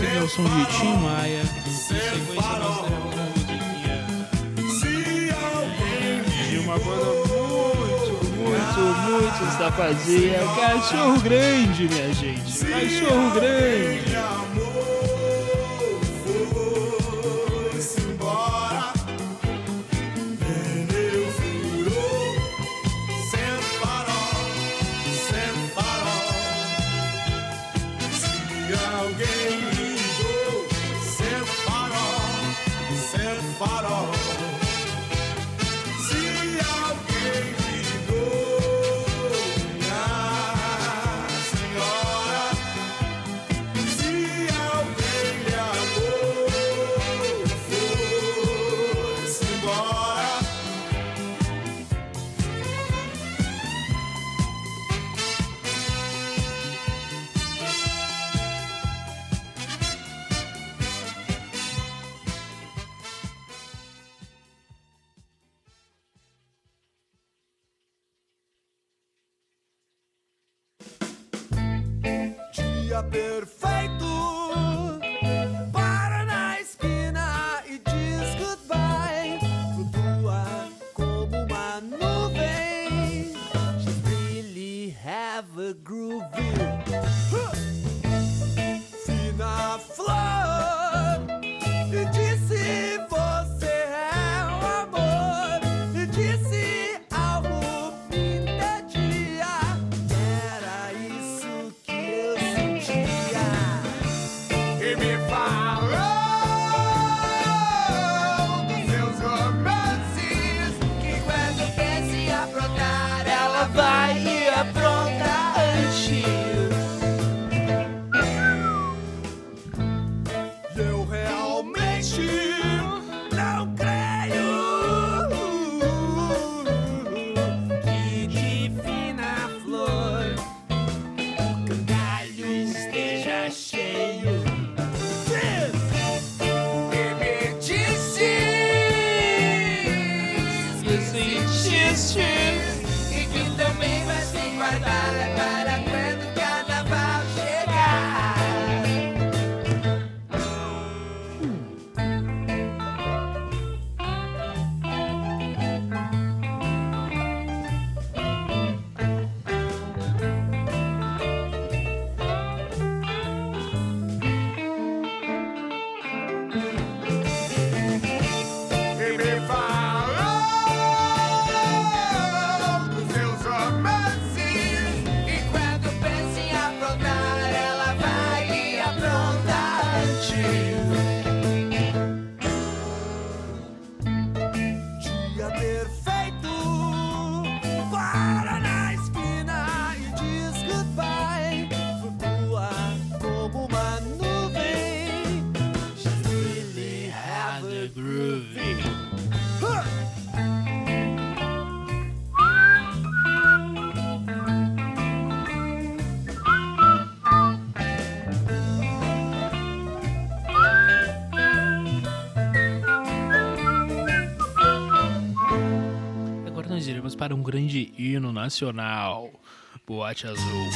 Seguir o som de Tim Maia. De uma banda muito, muito, muito safadinha. Cachorro grande, minha gente. Cachorro grande. bye. Nacional. Boate Azul.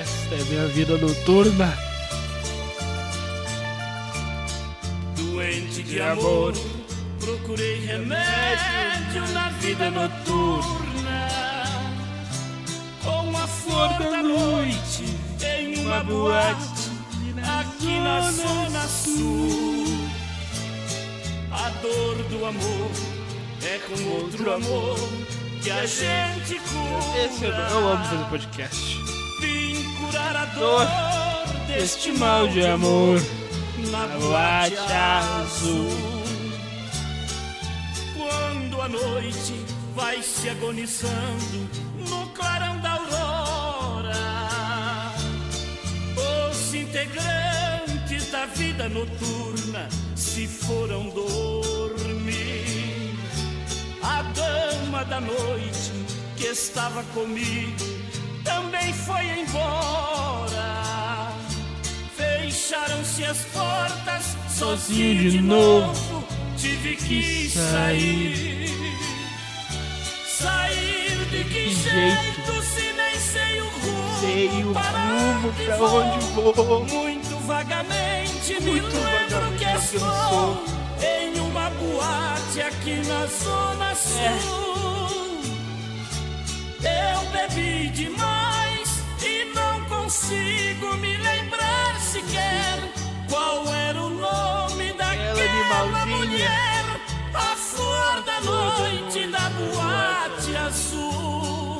Esta é minha vida noturna. Doente de amor, procurei remédio na vida noturna. Com a flor da noite em uma boate amor é com outro amor que a gente cura. Esse eu, eu amo fazer podcast. Vim curar a dor deste mal de amor na boate azul. Quando a noite vai se agonizando no clarão da aurora, os integrantes da vida noturna se foram dormir. A dama da noite que estava comigo também foi embora. Fecharam-se as portas, sozinho de novo, tive que sair. Sair de que jeito, se nem sei o rumo, Sei o para rumo pra onde vou. Muito vagamente me Muito lembro vagamente que estou em uma boate aqui na Zona Sul. Eu bebi demais e não consigo me lembrar sequer qual era o nome daquela animalzinha. mulher, a flor da noite da boate azul.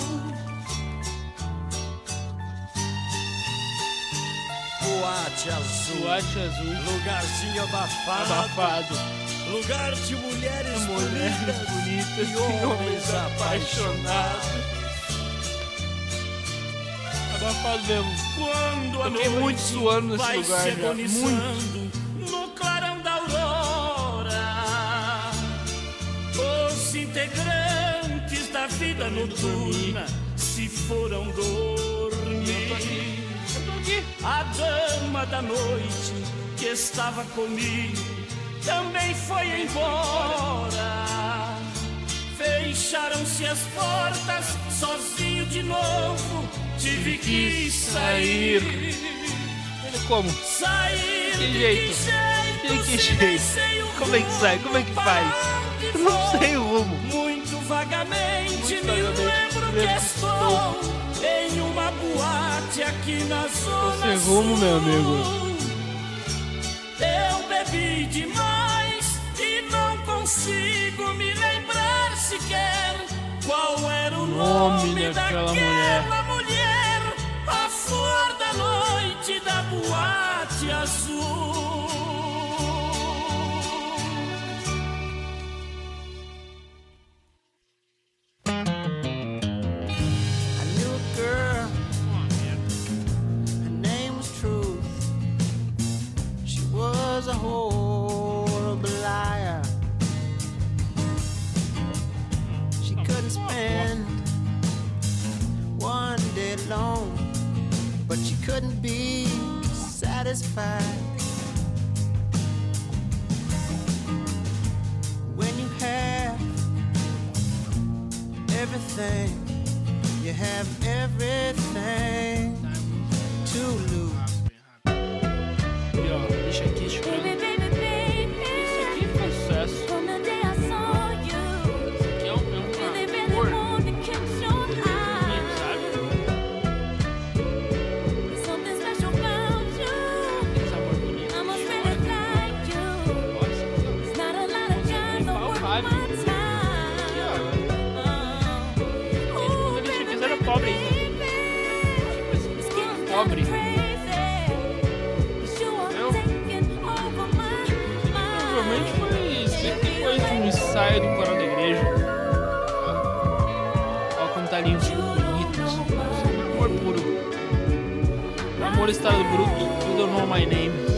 Boate azul, Boate Azul. lugarzinho abafado, Abafado. Lugar de mulheres, Mulheres bonitas e homens apaixonados. Abafado mesmo. Quando a Fiquei noite muito suando nesse vai lugar se agonizando no clarão da aurora, os integrantes da vida noturna se foram dormir. A dama da noite que estava comigo também foi embora. Fecharam-se as portas, sozinho de novo, tive que sair. Ele como? Sair. Que jeito? de que jeito? Como é que sai? Como é que faz? Eu não sei o rumo. Muito vagamente, Muito me lembro que estou em uma boate aqui na zona. Sem rumo, meu amigo. Eu bebi demais e não consigo me lembrar sequer qual era o nome, nome daquela, daquela mulher. mulher, a flor da noite da boate azul. it alone, but she couldn't be satisfied. When you have everything, you have everything to lose. Yo, ensaio do coral da igreja. Olha como tá lindo amor puro. Amor estado bruto, you don't know é my name.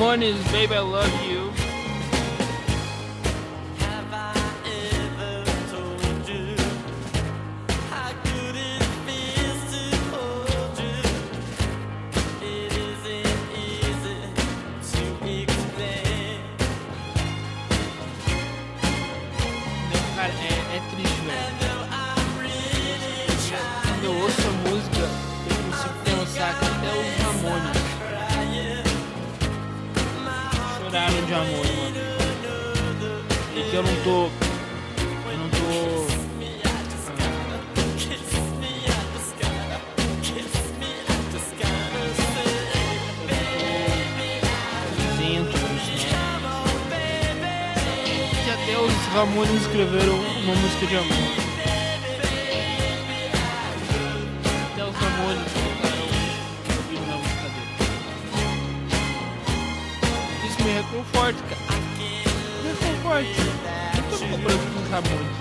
morning, baby. I love. Ramones escreveram uma música de amor. Até os Ramones colocaram o hino na música deles. Isso me reconforta, cara. Me reconforta. Eu tô comprando com os Ramones.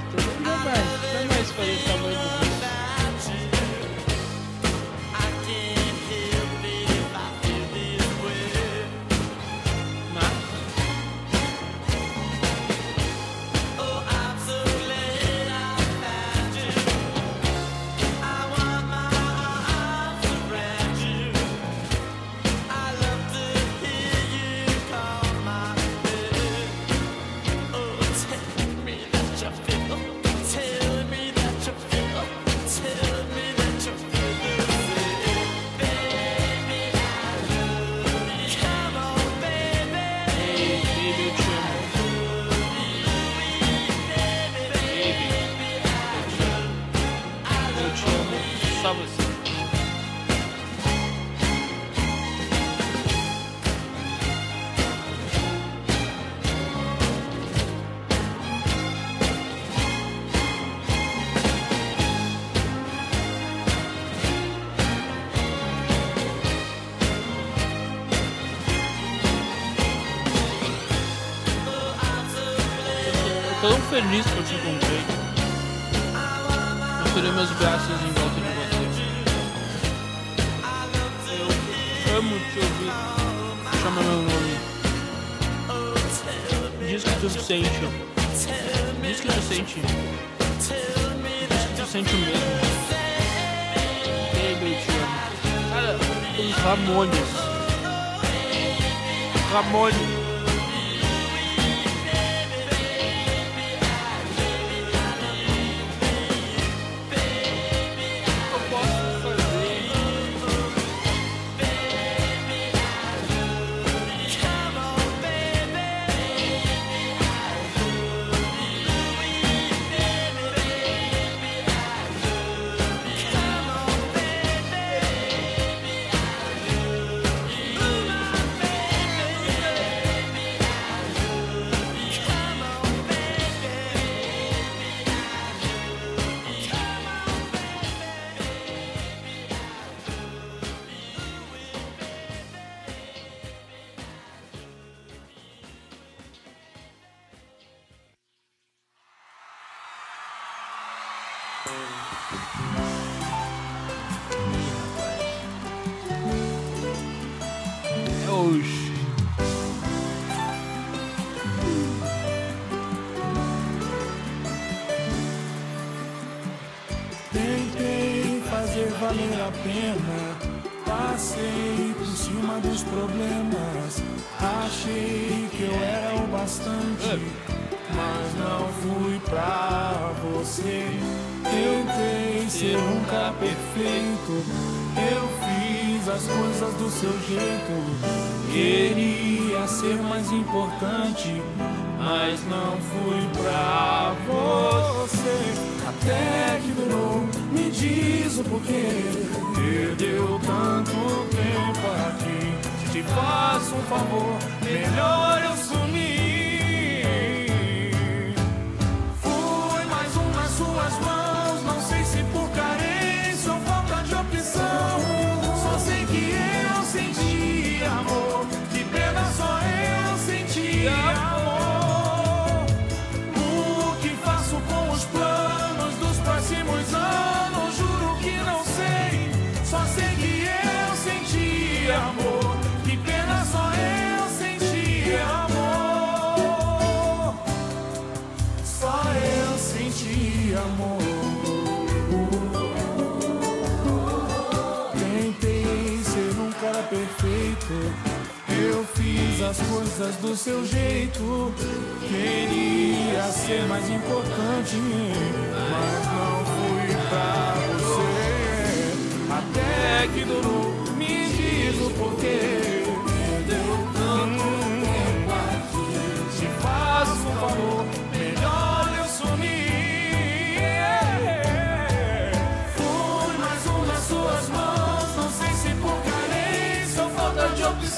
Fazer valer a pena. Passei por cima dos problemas. Achei que eu era o bastante. Mas não fui pra você. Tentei ser um cara perfeito. Eu fiz as coisas do seu jeito. Queria ser mais importante. Mas não fui pra você. Até que durou, me diz o porquê. Perdeu tanto tempo aqui. Te faço um favor, melhor eu sumir. Perfeito. Eu fiz as coisas do seu jeito. Queria ser mais importante, mas não fui pra você. Até que durou, me diz o porquê. Hum, Te faço um favor,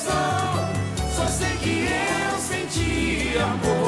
opção. Só sei que eu senti amor,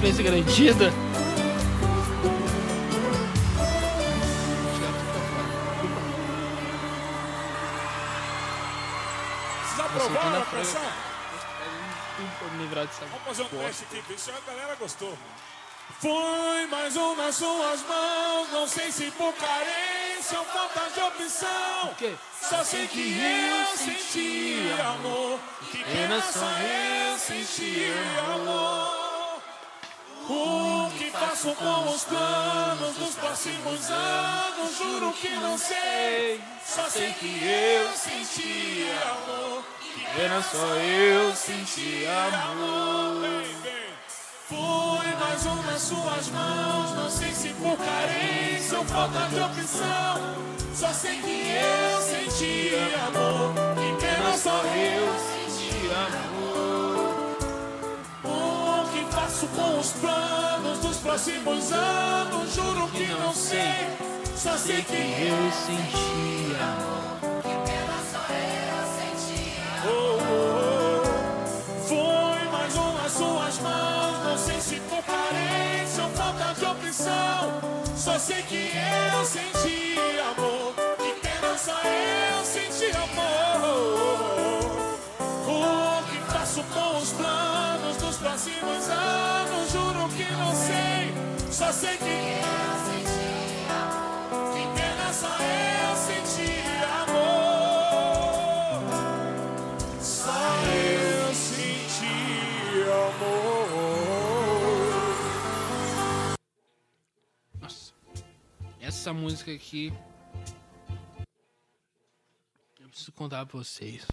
sobrevivência garantida. Vocês aprovaram a dessa Vamos fazer um teste aqui, ver se a galera gostou. Foi mais um nas suas mãos, não sei se por carência ou falta de opção. quê? Só sei que eu senti amor, que pena só eu senti amor. O que faço com os planos dos próximos anos, juro que não sei. Só sei que eu senti amor, que Pena só eu senti amor. Foi mais um nas suas mãos. Não sei se por carência ou falta de opção. Só sei que eu senti amor. Que pena só eu senti amor. Faço com os planos dos próximos anos? Juro que não sei. Só sei que eu Eu senti amor. Oh, oh, oh. Foi mais um nas suas mãos. Não sei se por carência ou falta de opção. Só sei que eu senti amor. Que pena só eu senti amor. Próximos anos? Juro que não sei. Só sei que eu senti amor. Que pena só eu senti amor. Só eu senti amor. Nossa. Essa música aqui. Eu preciso contar pra vocês.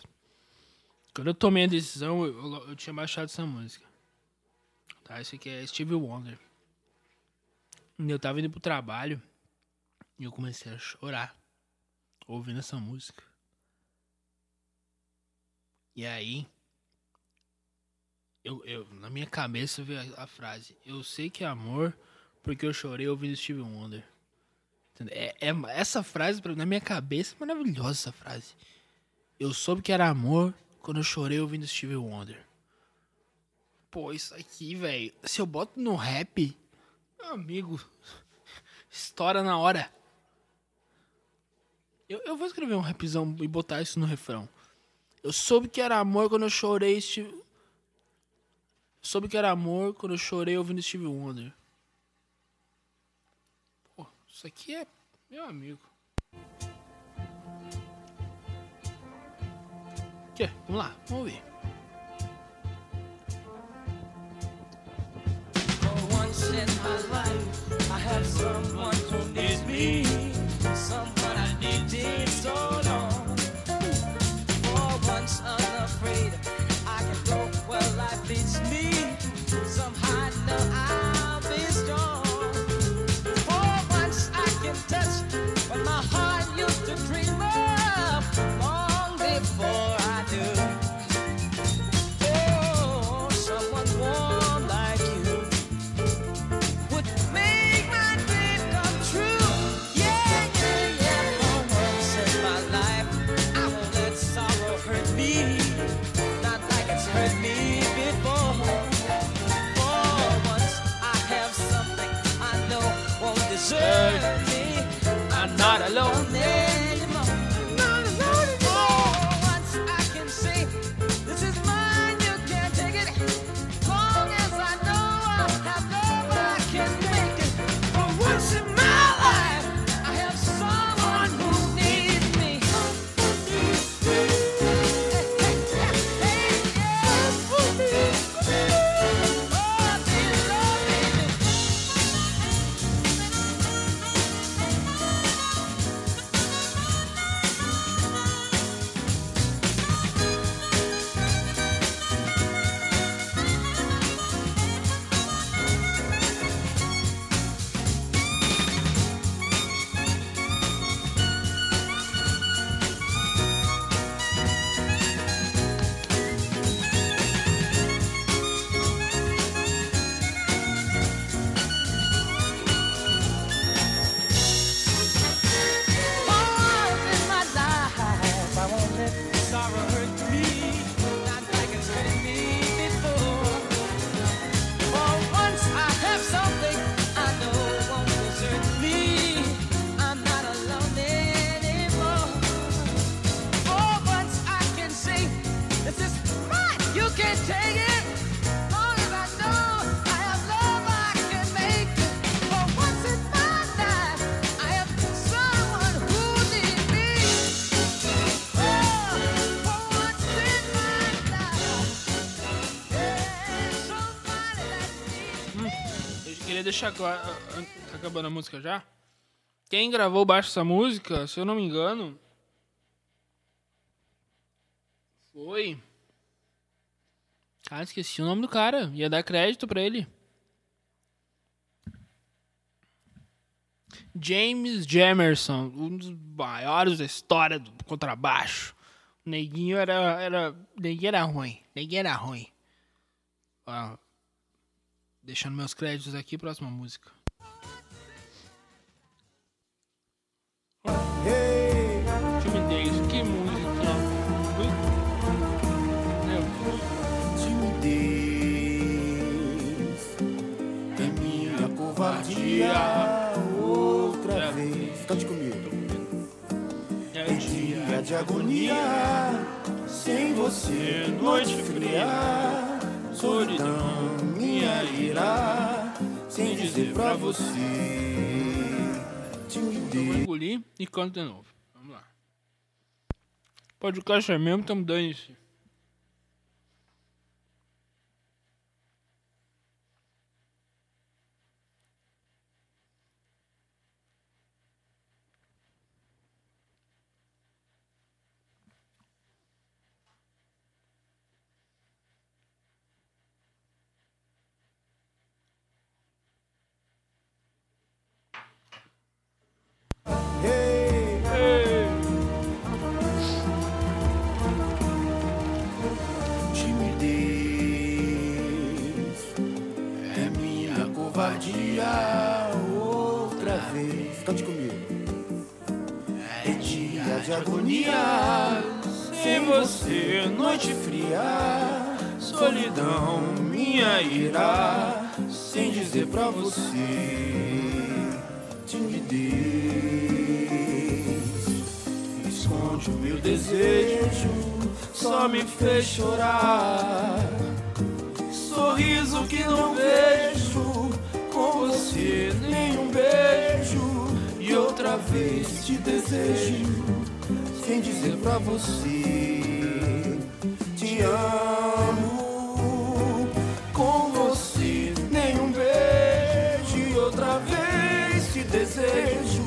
Quando eu tomei a decisão, eu, eu- eu tinha baixado essa música. Tá? Esse aqui é Stevie Wonder. Eu tava indo pro trabalho. E eu comecei a chorar. Ouvindo essa música. E aí. Eu, eu, na minha cabeça veio a, a frase: Eu sei que é amor porque eu chorei ouvindo Stevie Wonder. É, é- essa frase, na minha cabeça, é maravilhosa essa frase. Eu soube que era amor quando eu chorei ouvindo Stevie Wonder. Pô, isso aqui, velho. Se eu boto no rap, amigo, estoura na hora. Eu, eu vou escrever um rapzão e botar isso no refrão. Eu soube que era amor quando eu chorei Stevie... Soube que era amor quando eu chorei ouvindo Stevie Wonder. Pô, isso aqui é meu amigo. Quê? Vamos lá, vamos ouvir. In my life, I have someone who needs me, someone I needed so long. Deixar claro. ah, Tá acabando a música já? Quem gravou baixo essa música, se eu não me engano. Foi. Cara, esqueci o nome do cara. Ia dar crédito pra ele. James Jamerson, um dos maiores da história do contrabaixo. O neguinho era. era neguinho era ruim. Neguinho era ruim. Ó, deixando meus créditos aqui, próxima música. Timidez, que música. É minha covardia outra vez. Cante comigo. É dia Dia de agonia, sem você, noite fria, solidão, minha ira, sem dizer pra você. Vou engolir e canto de novo. Vamos lá. Podcast é mesmo, tamo dando isso. De agonia, sem você, noite fria, solidão, minha ira, sem dizer pra você. Timidez esconde o meu desejo, só me fez chorar. Sorriso que não vejo, com você nenhum beijo. E outra vez te desejo, sem dizer pra você: Te amo. Com você nenhum beijo. E outra vez te desejo,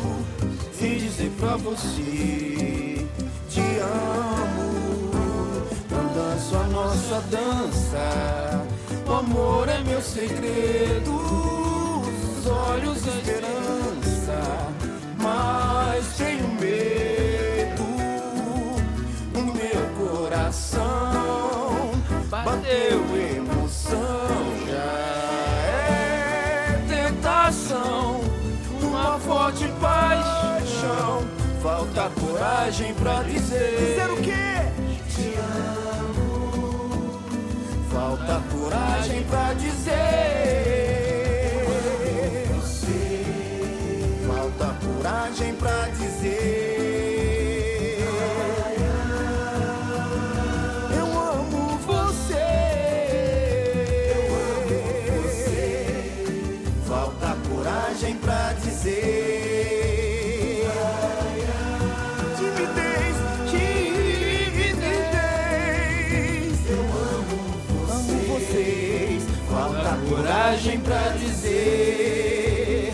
sem dizer pra você: Te amo. Não danço a nossa dança. O amor é meu segredo. Os olhos da esperança. Mas tenho coração bateu emoção. Já é tentação. Uma forte paixão. Falta coragem pra dizer. Dizer o quê? Te amo. Falta coragem pra dizer. Você. Falta coragem pra dizer. Coragem pra dizer.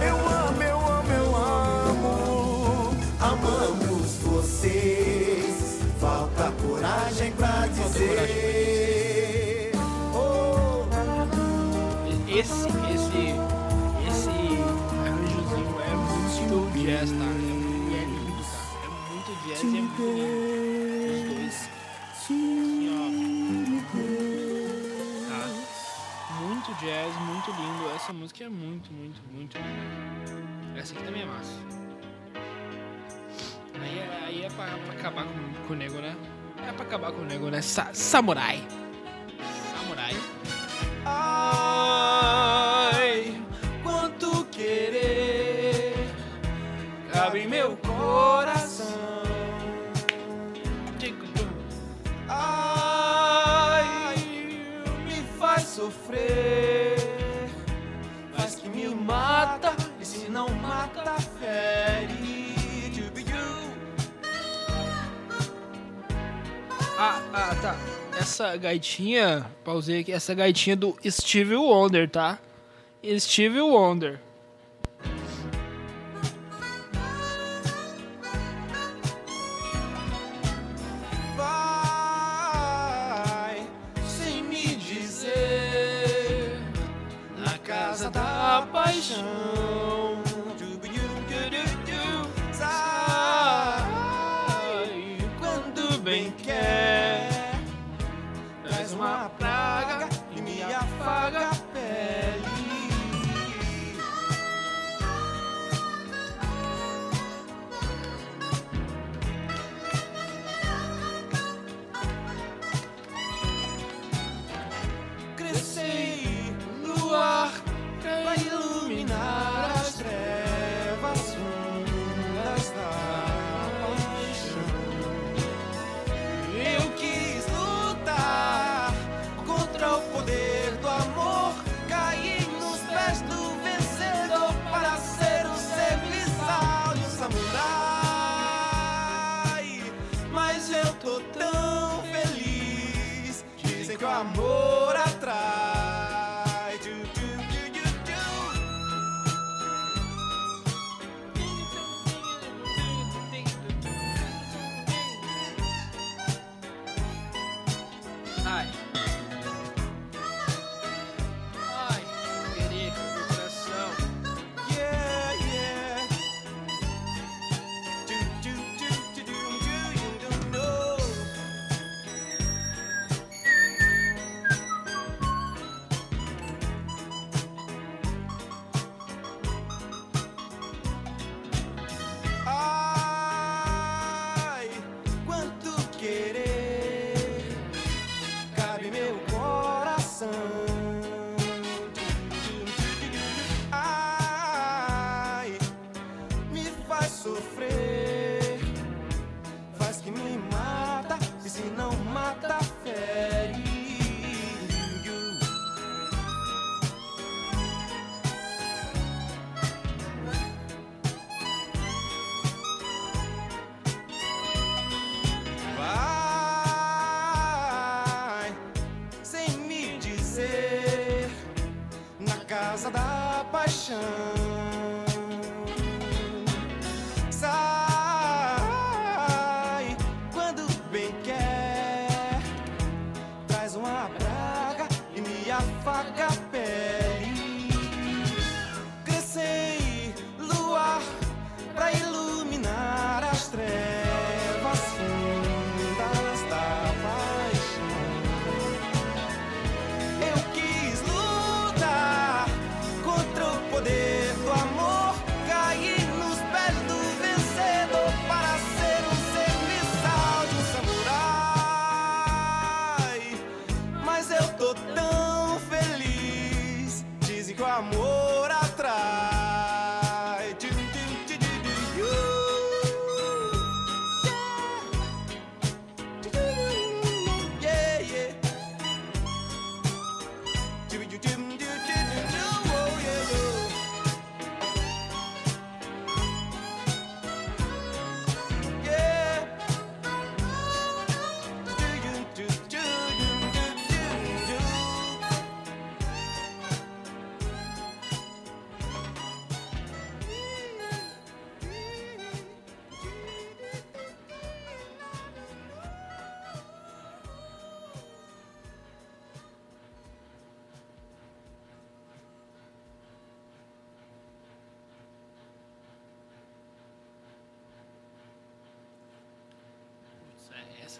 Eu amo, eu amo, eu amo. Amamos vocês. Falta coragem pra dizer. Oh. Esse, esse, esse arranjozinho é muito jazz, tá? É, e é lindo, tá? É muito jazz e é muito lindo. Os dois. Jazz, muito lindo. Essa música é muito, muito, muito linda. Essa aqui também é massa. Aí é, aí é pra, pra acabar com, com o nego, né? É pra acabar com o nego, né? Sa samurai. Samurai. Ah, ah, tá. essa gaitinha, pausei aqui, essa gaitinha do Steve Wonder, tá? Steve Wonder.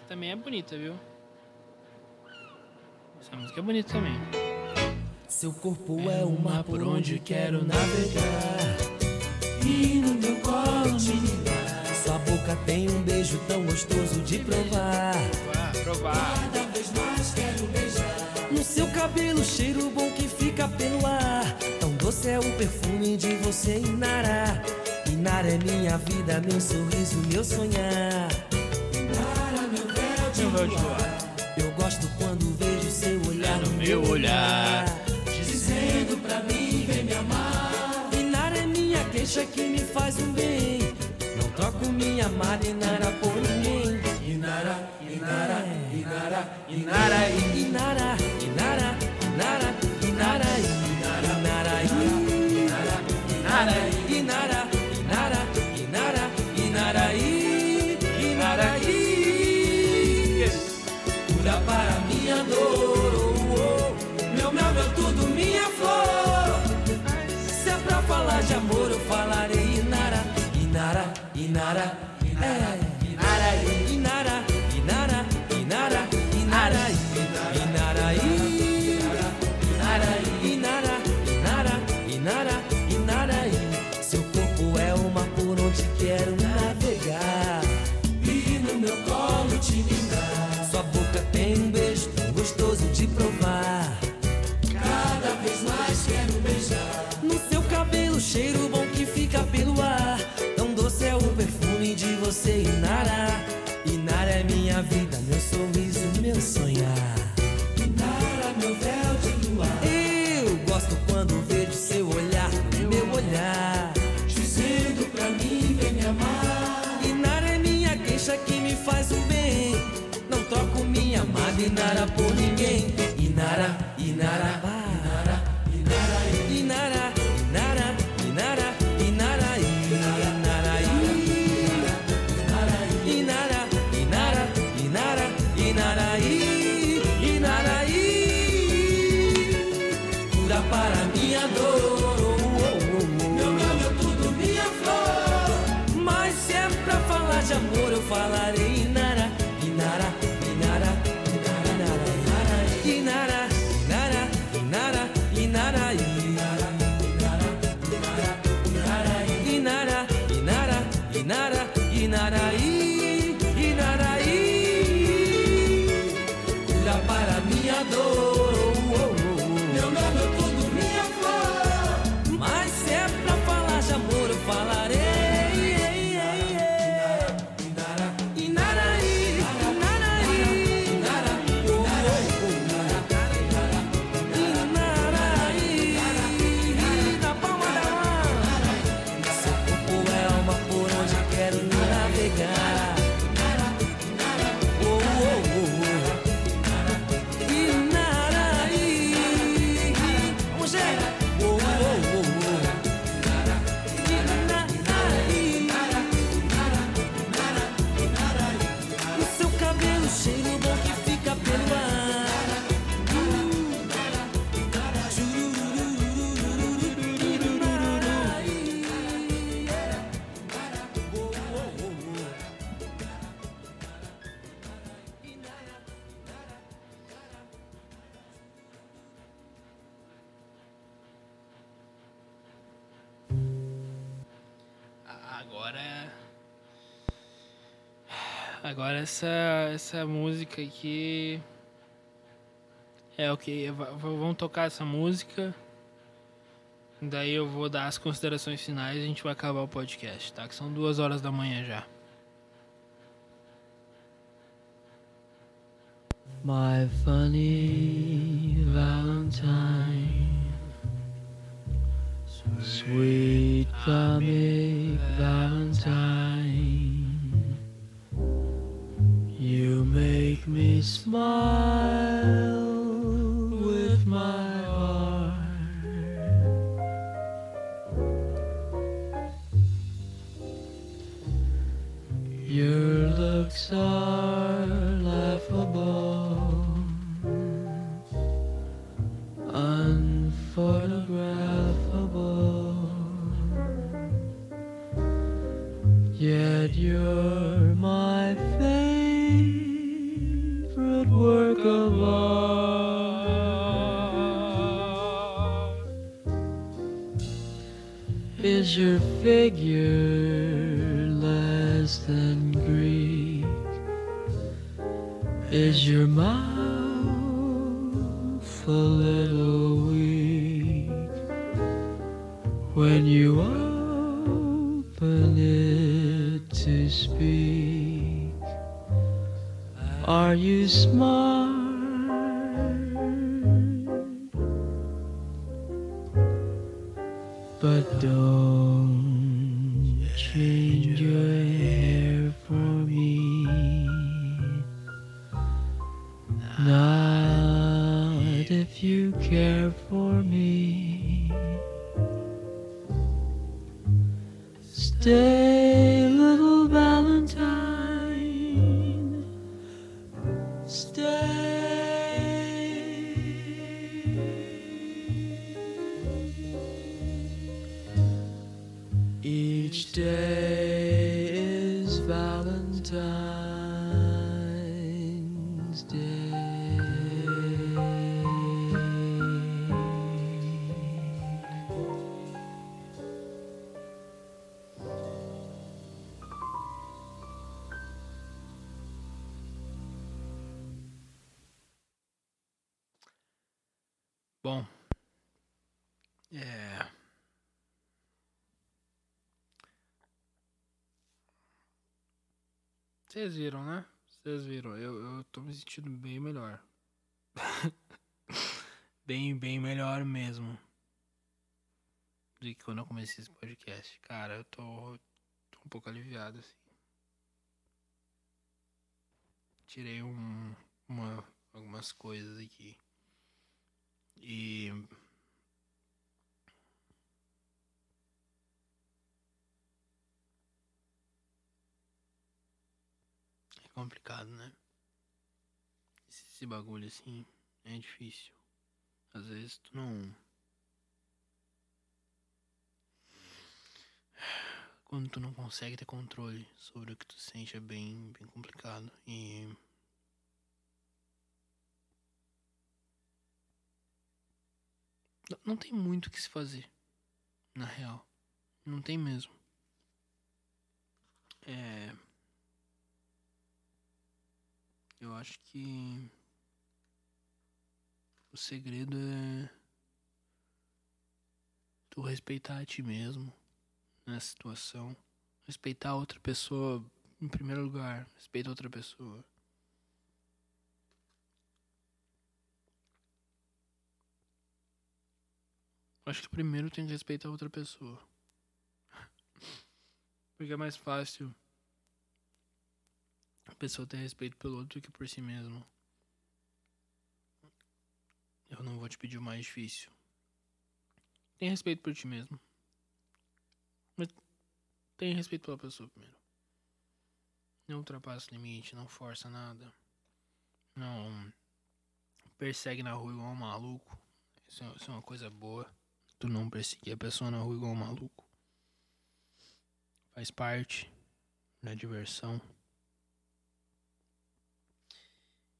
Também é bonita, viu? Essa música é bonita também. Seu corpo é o mar por onde quero navegar. E no meu colo me dá. Sua boca tem um beijo tão gostoso de provar. Vá, provar. Cada vez mais quero beijar. No seu cabelo, cheiro bom que fica pelo ar. Tão doce é o perfume de você, Inara. Inara é minha vida, meu sorriso, meu sonhar. Luar. Eu gosto quando vejo seu olhar no meu olhar. Dizendo pra mim, vem me amar. Inara é minha queixa que me faz um bem. Não troco minha amada Inara por ninguém. Inara, Inara, Inara. Inara, Inara, Inara, Inara, de provar. Cada vez mais quero beijar. No seu cabelo, cheiro bom que fica pelo ar. Tão doce é o perfume de você, Inara. Inara é minha vida, meu sorriso, meu sonhar. Inara, meu véu de luar. Eu gosto quando vejo seu olhar no meu olhar. Dizendo pra mim, vem me amar. Inara é minha queixa que me faz o Minara por ninguém. Inara, Inara. Essa música aqui. É ok. va- Vamos tocar essa música. Daí eu vou dar as considerações finais e a gente vai acabar o podcast, tá? Que são duas horas da manhã já. My funny Valentine, sweet comic Valentine, smile your mouth a little weak when you open it to speak? Are you smart? Vocês viram, né? Vocês viram. Eu, eu tô me sentindo bem melhor. bem, bem melhor mesmo. Do que quando eu comecei esse podcast. Cara, eu tô, tô um pouco aliviado, assim. Tirei um, uma, algumas coisas aqui. E. É complicado, né? Esse, bagulho assim é difícil. Às vezes tu não. Quando tu não consegue ter controle sobre o que tu sente é bem, bem complicado. E. Não tem muito o que se fazer. Na real. Não tem mesmo. É. Eu acho que. O segredo é. Tu respeitar a ti mesmo nessa situação. Respeitar outra pessoa em primeiro lugar. Respeita outra pessoa. Acho que primeiro tem que respeitar outra pessoa. Porque é mais fácil pessoa ter respeito pelo outro que por si mesmo. Eu não vou te pedir o mais difícil. Tenha respeito por ti mesmo. Mas tenha respeito pela pessoa primeiro. Não ultrapassa o limite, não força nada. Não persegue na rua igual um maluco. Isso é, isso é uma coisa boa. Tu não perseguir a pessoa na rua igual um maluco. Faz parte da diversão.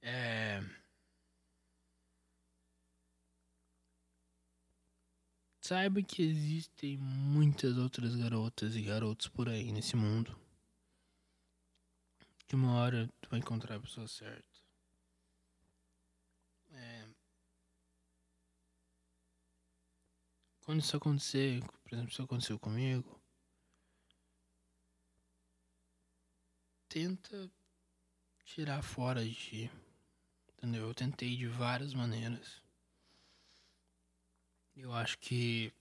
É. Saiba que existem muitas outras garotas e garotos por aí nesse mundo. De uma hora tu vai encontrar a pessoa certa. É. Quando isso acontecer, por exemplo, isso aconteceu comigo, tenta tirar fora de ti. Entendeu? Eu tentei de várias maneiras. Eu acho que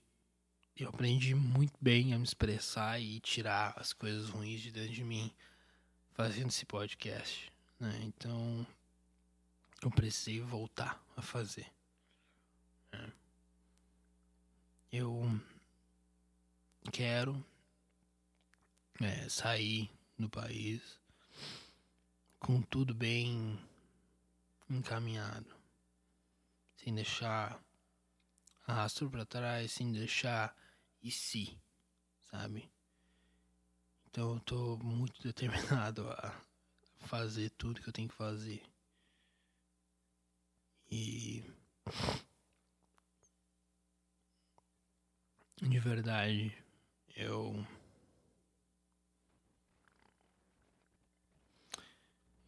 eu aprendi muito bem a me expressar e tirar as coisas ruins de dentro de mim fazendo esse podcast, né? Então eu precisei voltar a fazer. né? Eu quero é, sair do país com tudo bem encaminhado, sem deixar rastro para trás, sem deixar e se, sabe? Então eu tô muito determinado a fazer tudo que eu tenho que fazer. E de verdade, eu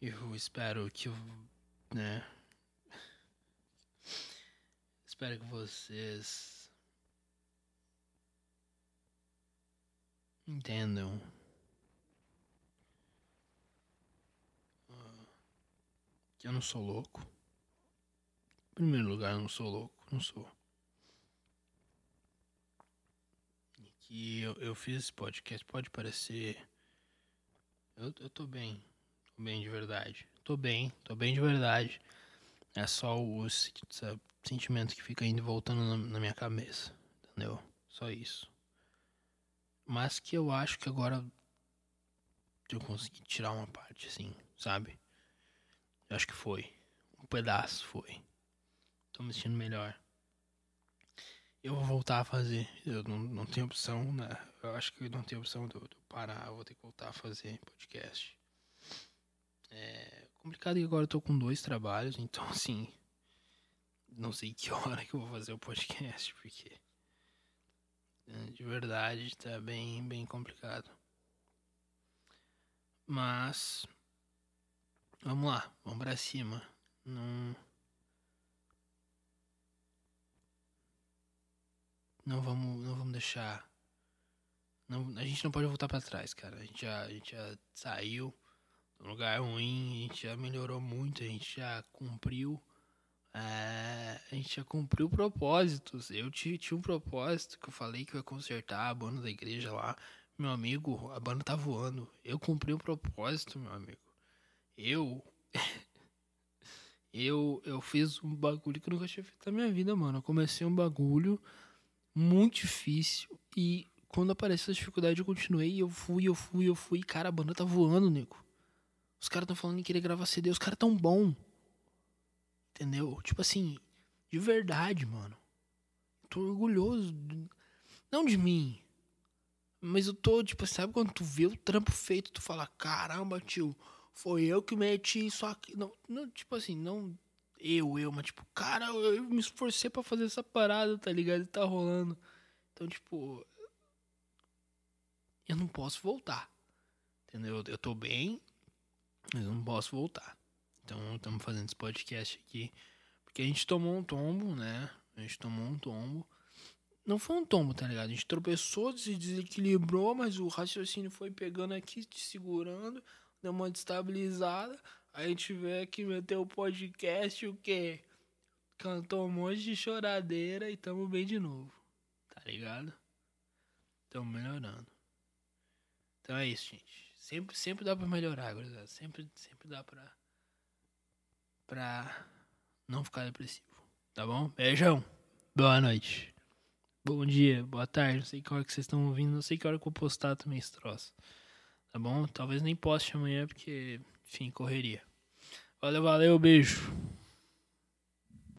eu espero que eu, né? Espero que vocês entendam que eu não sou louco. Em primeiro lugar, eu não sou louco, não sou. E que eu, eu fiz esse podcast, pode parecer. Eu, eu tô bem, tô bem de verdade. Tô bem, tô bem de verdade. É só o sentimento que fica indo e voltando na, na minha cabeça, entendeu? Só isso. Mas que eu acho que agora eu consegui tirar uma parte, assim, sabe? Eu acho que foi. Um pedaço foi. Tô me sentindo melhor. Eu vou voltar a fazer. Eu não, não tenho opção, né? Eu acho que não tenho opção de eu parar. Eu vou ter que voltar a fazer podcast. É complicado que agora eu tô com dois trabalhos, então assim. Não sei que hora que eu vou fazer o podcast, porque. é, De verdade, tá bem, bem complicado. Mas. Vamos lá, vamos pra cima. Não. Não vamos, não vamos deixar. Não, a gente não pode voltar pra trás, cara. A gente já, a gente já saiu um lugar ruim, a gente já melhorou muito, a gente já cumpriu. é, a gente já cumpriu propósitos. Eu ti- tinha um propósito que eu falei que eu ia consertar a banda da igreja lá. Meu amigo, a banda tá voando. Eu cumpri o propósito, meu amigo. Eu. eu, eu fiz um bagulho que eu nunca tinha feito na minha vida, mano. Eu comecei um bagulho muito difícil e quando apareceu a dificuldade eu continuei, eu fui, eu fui, eu fui. Cara, a banda tá voando, nego. Os caras tão falando em querer gravar CD, os caras tão bom. Entendeu? Tipo assim, de verdade, mano. Tô orgulhoso. Não de mim. Mas eu tô, tipo, sabe quando tu vê o trampo feito, tu fala, caramba, tio, foi eu que meti isso aqui. Não, não tipo assim, não eu, eu, mas tipo, cara, eu, me esforcei pra fazer essa parada, tá ligado? E tá rolando. Então, tipo, eu não posso voltar. Entendeu? Eu tô bem, mas não posso voltar. Então, estamos fazendo esse podcast aqui. Porque a gente tomou um tombo, né? A gente tomou um tombo. Não foi um tombo, tá ligado? A gente tropeçou, se desequilibrou, mas o raciocínio foi pegando aqui, te segurando, deu uma destabilizada. Aí a gente veio aqui meter o podcast, o quê? Cantou um monte de choradeira e tamo bem de novo. Tá ligado? Tamo melhorando. Então é isso, gente. Sempre, sempre dá pra melhorar, gurizada. Sempre, sempre dá pra. pra não ficar depressivo. Tá bom? Beijão. Boa noite. Bom dia, boa tarde. Não sei que hora que vocês estão ouvindo. Não sei que hora que eu vou postar também esse troço. Tá bom? Talvez nem poste amanhã, porque, enfim, correria. Valeu, valeu, beijo.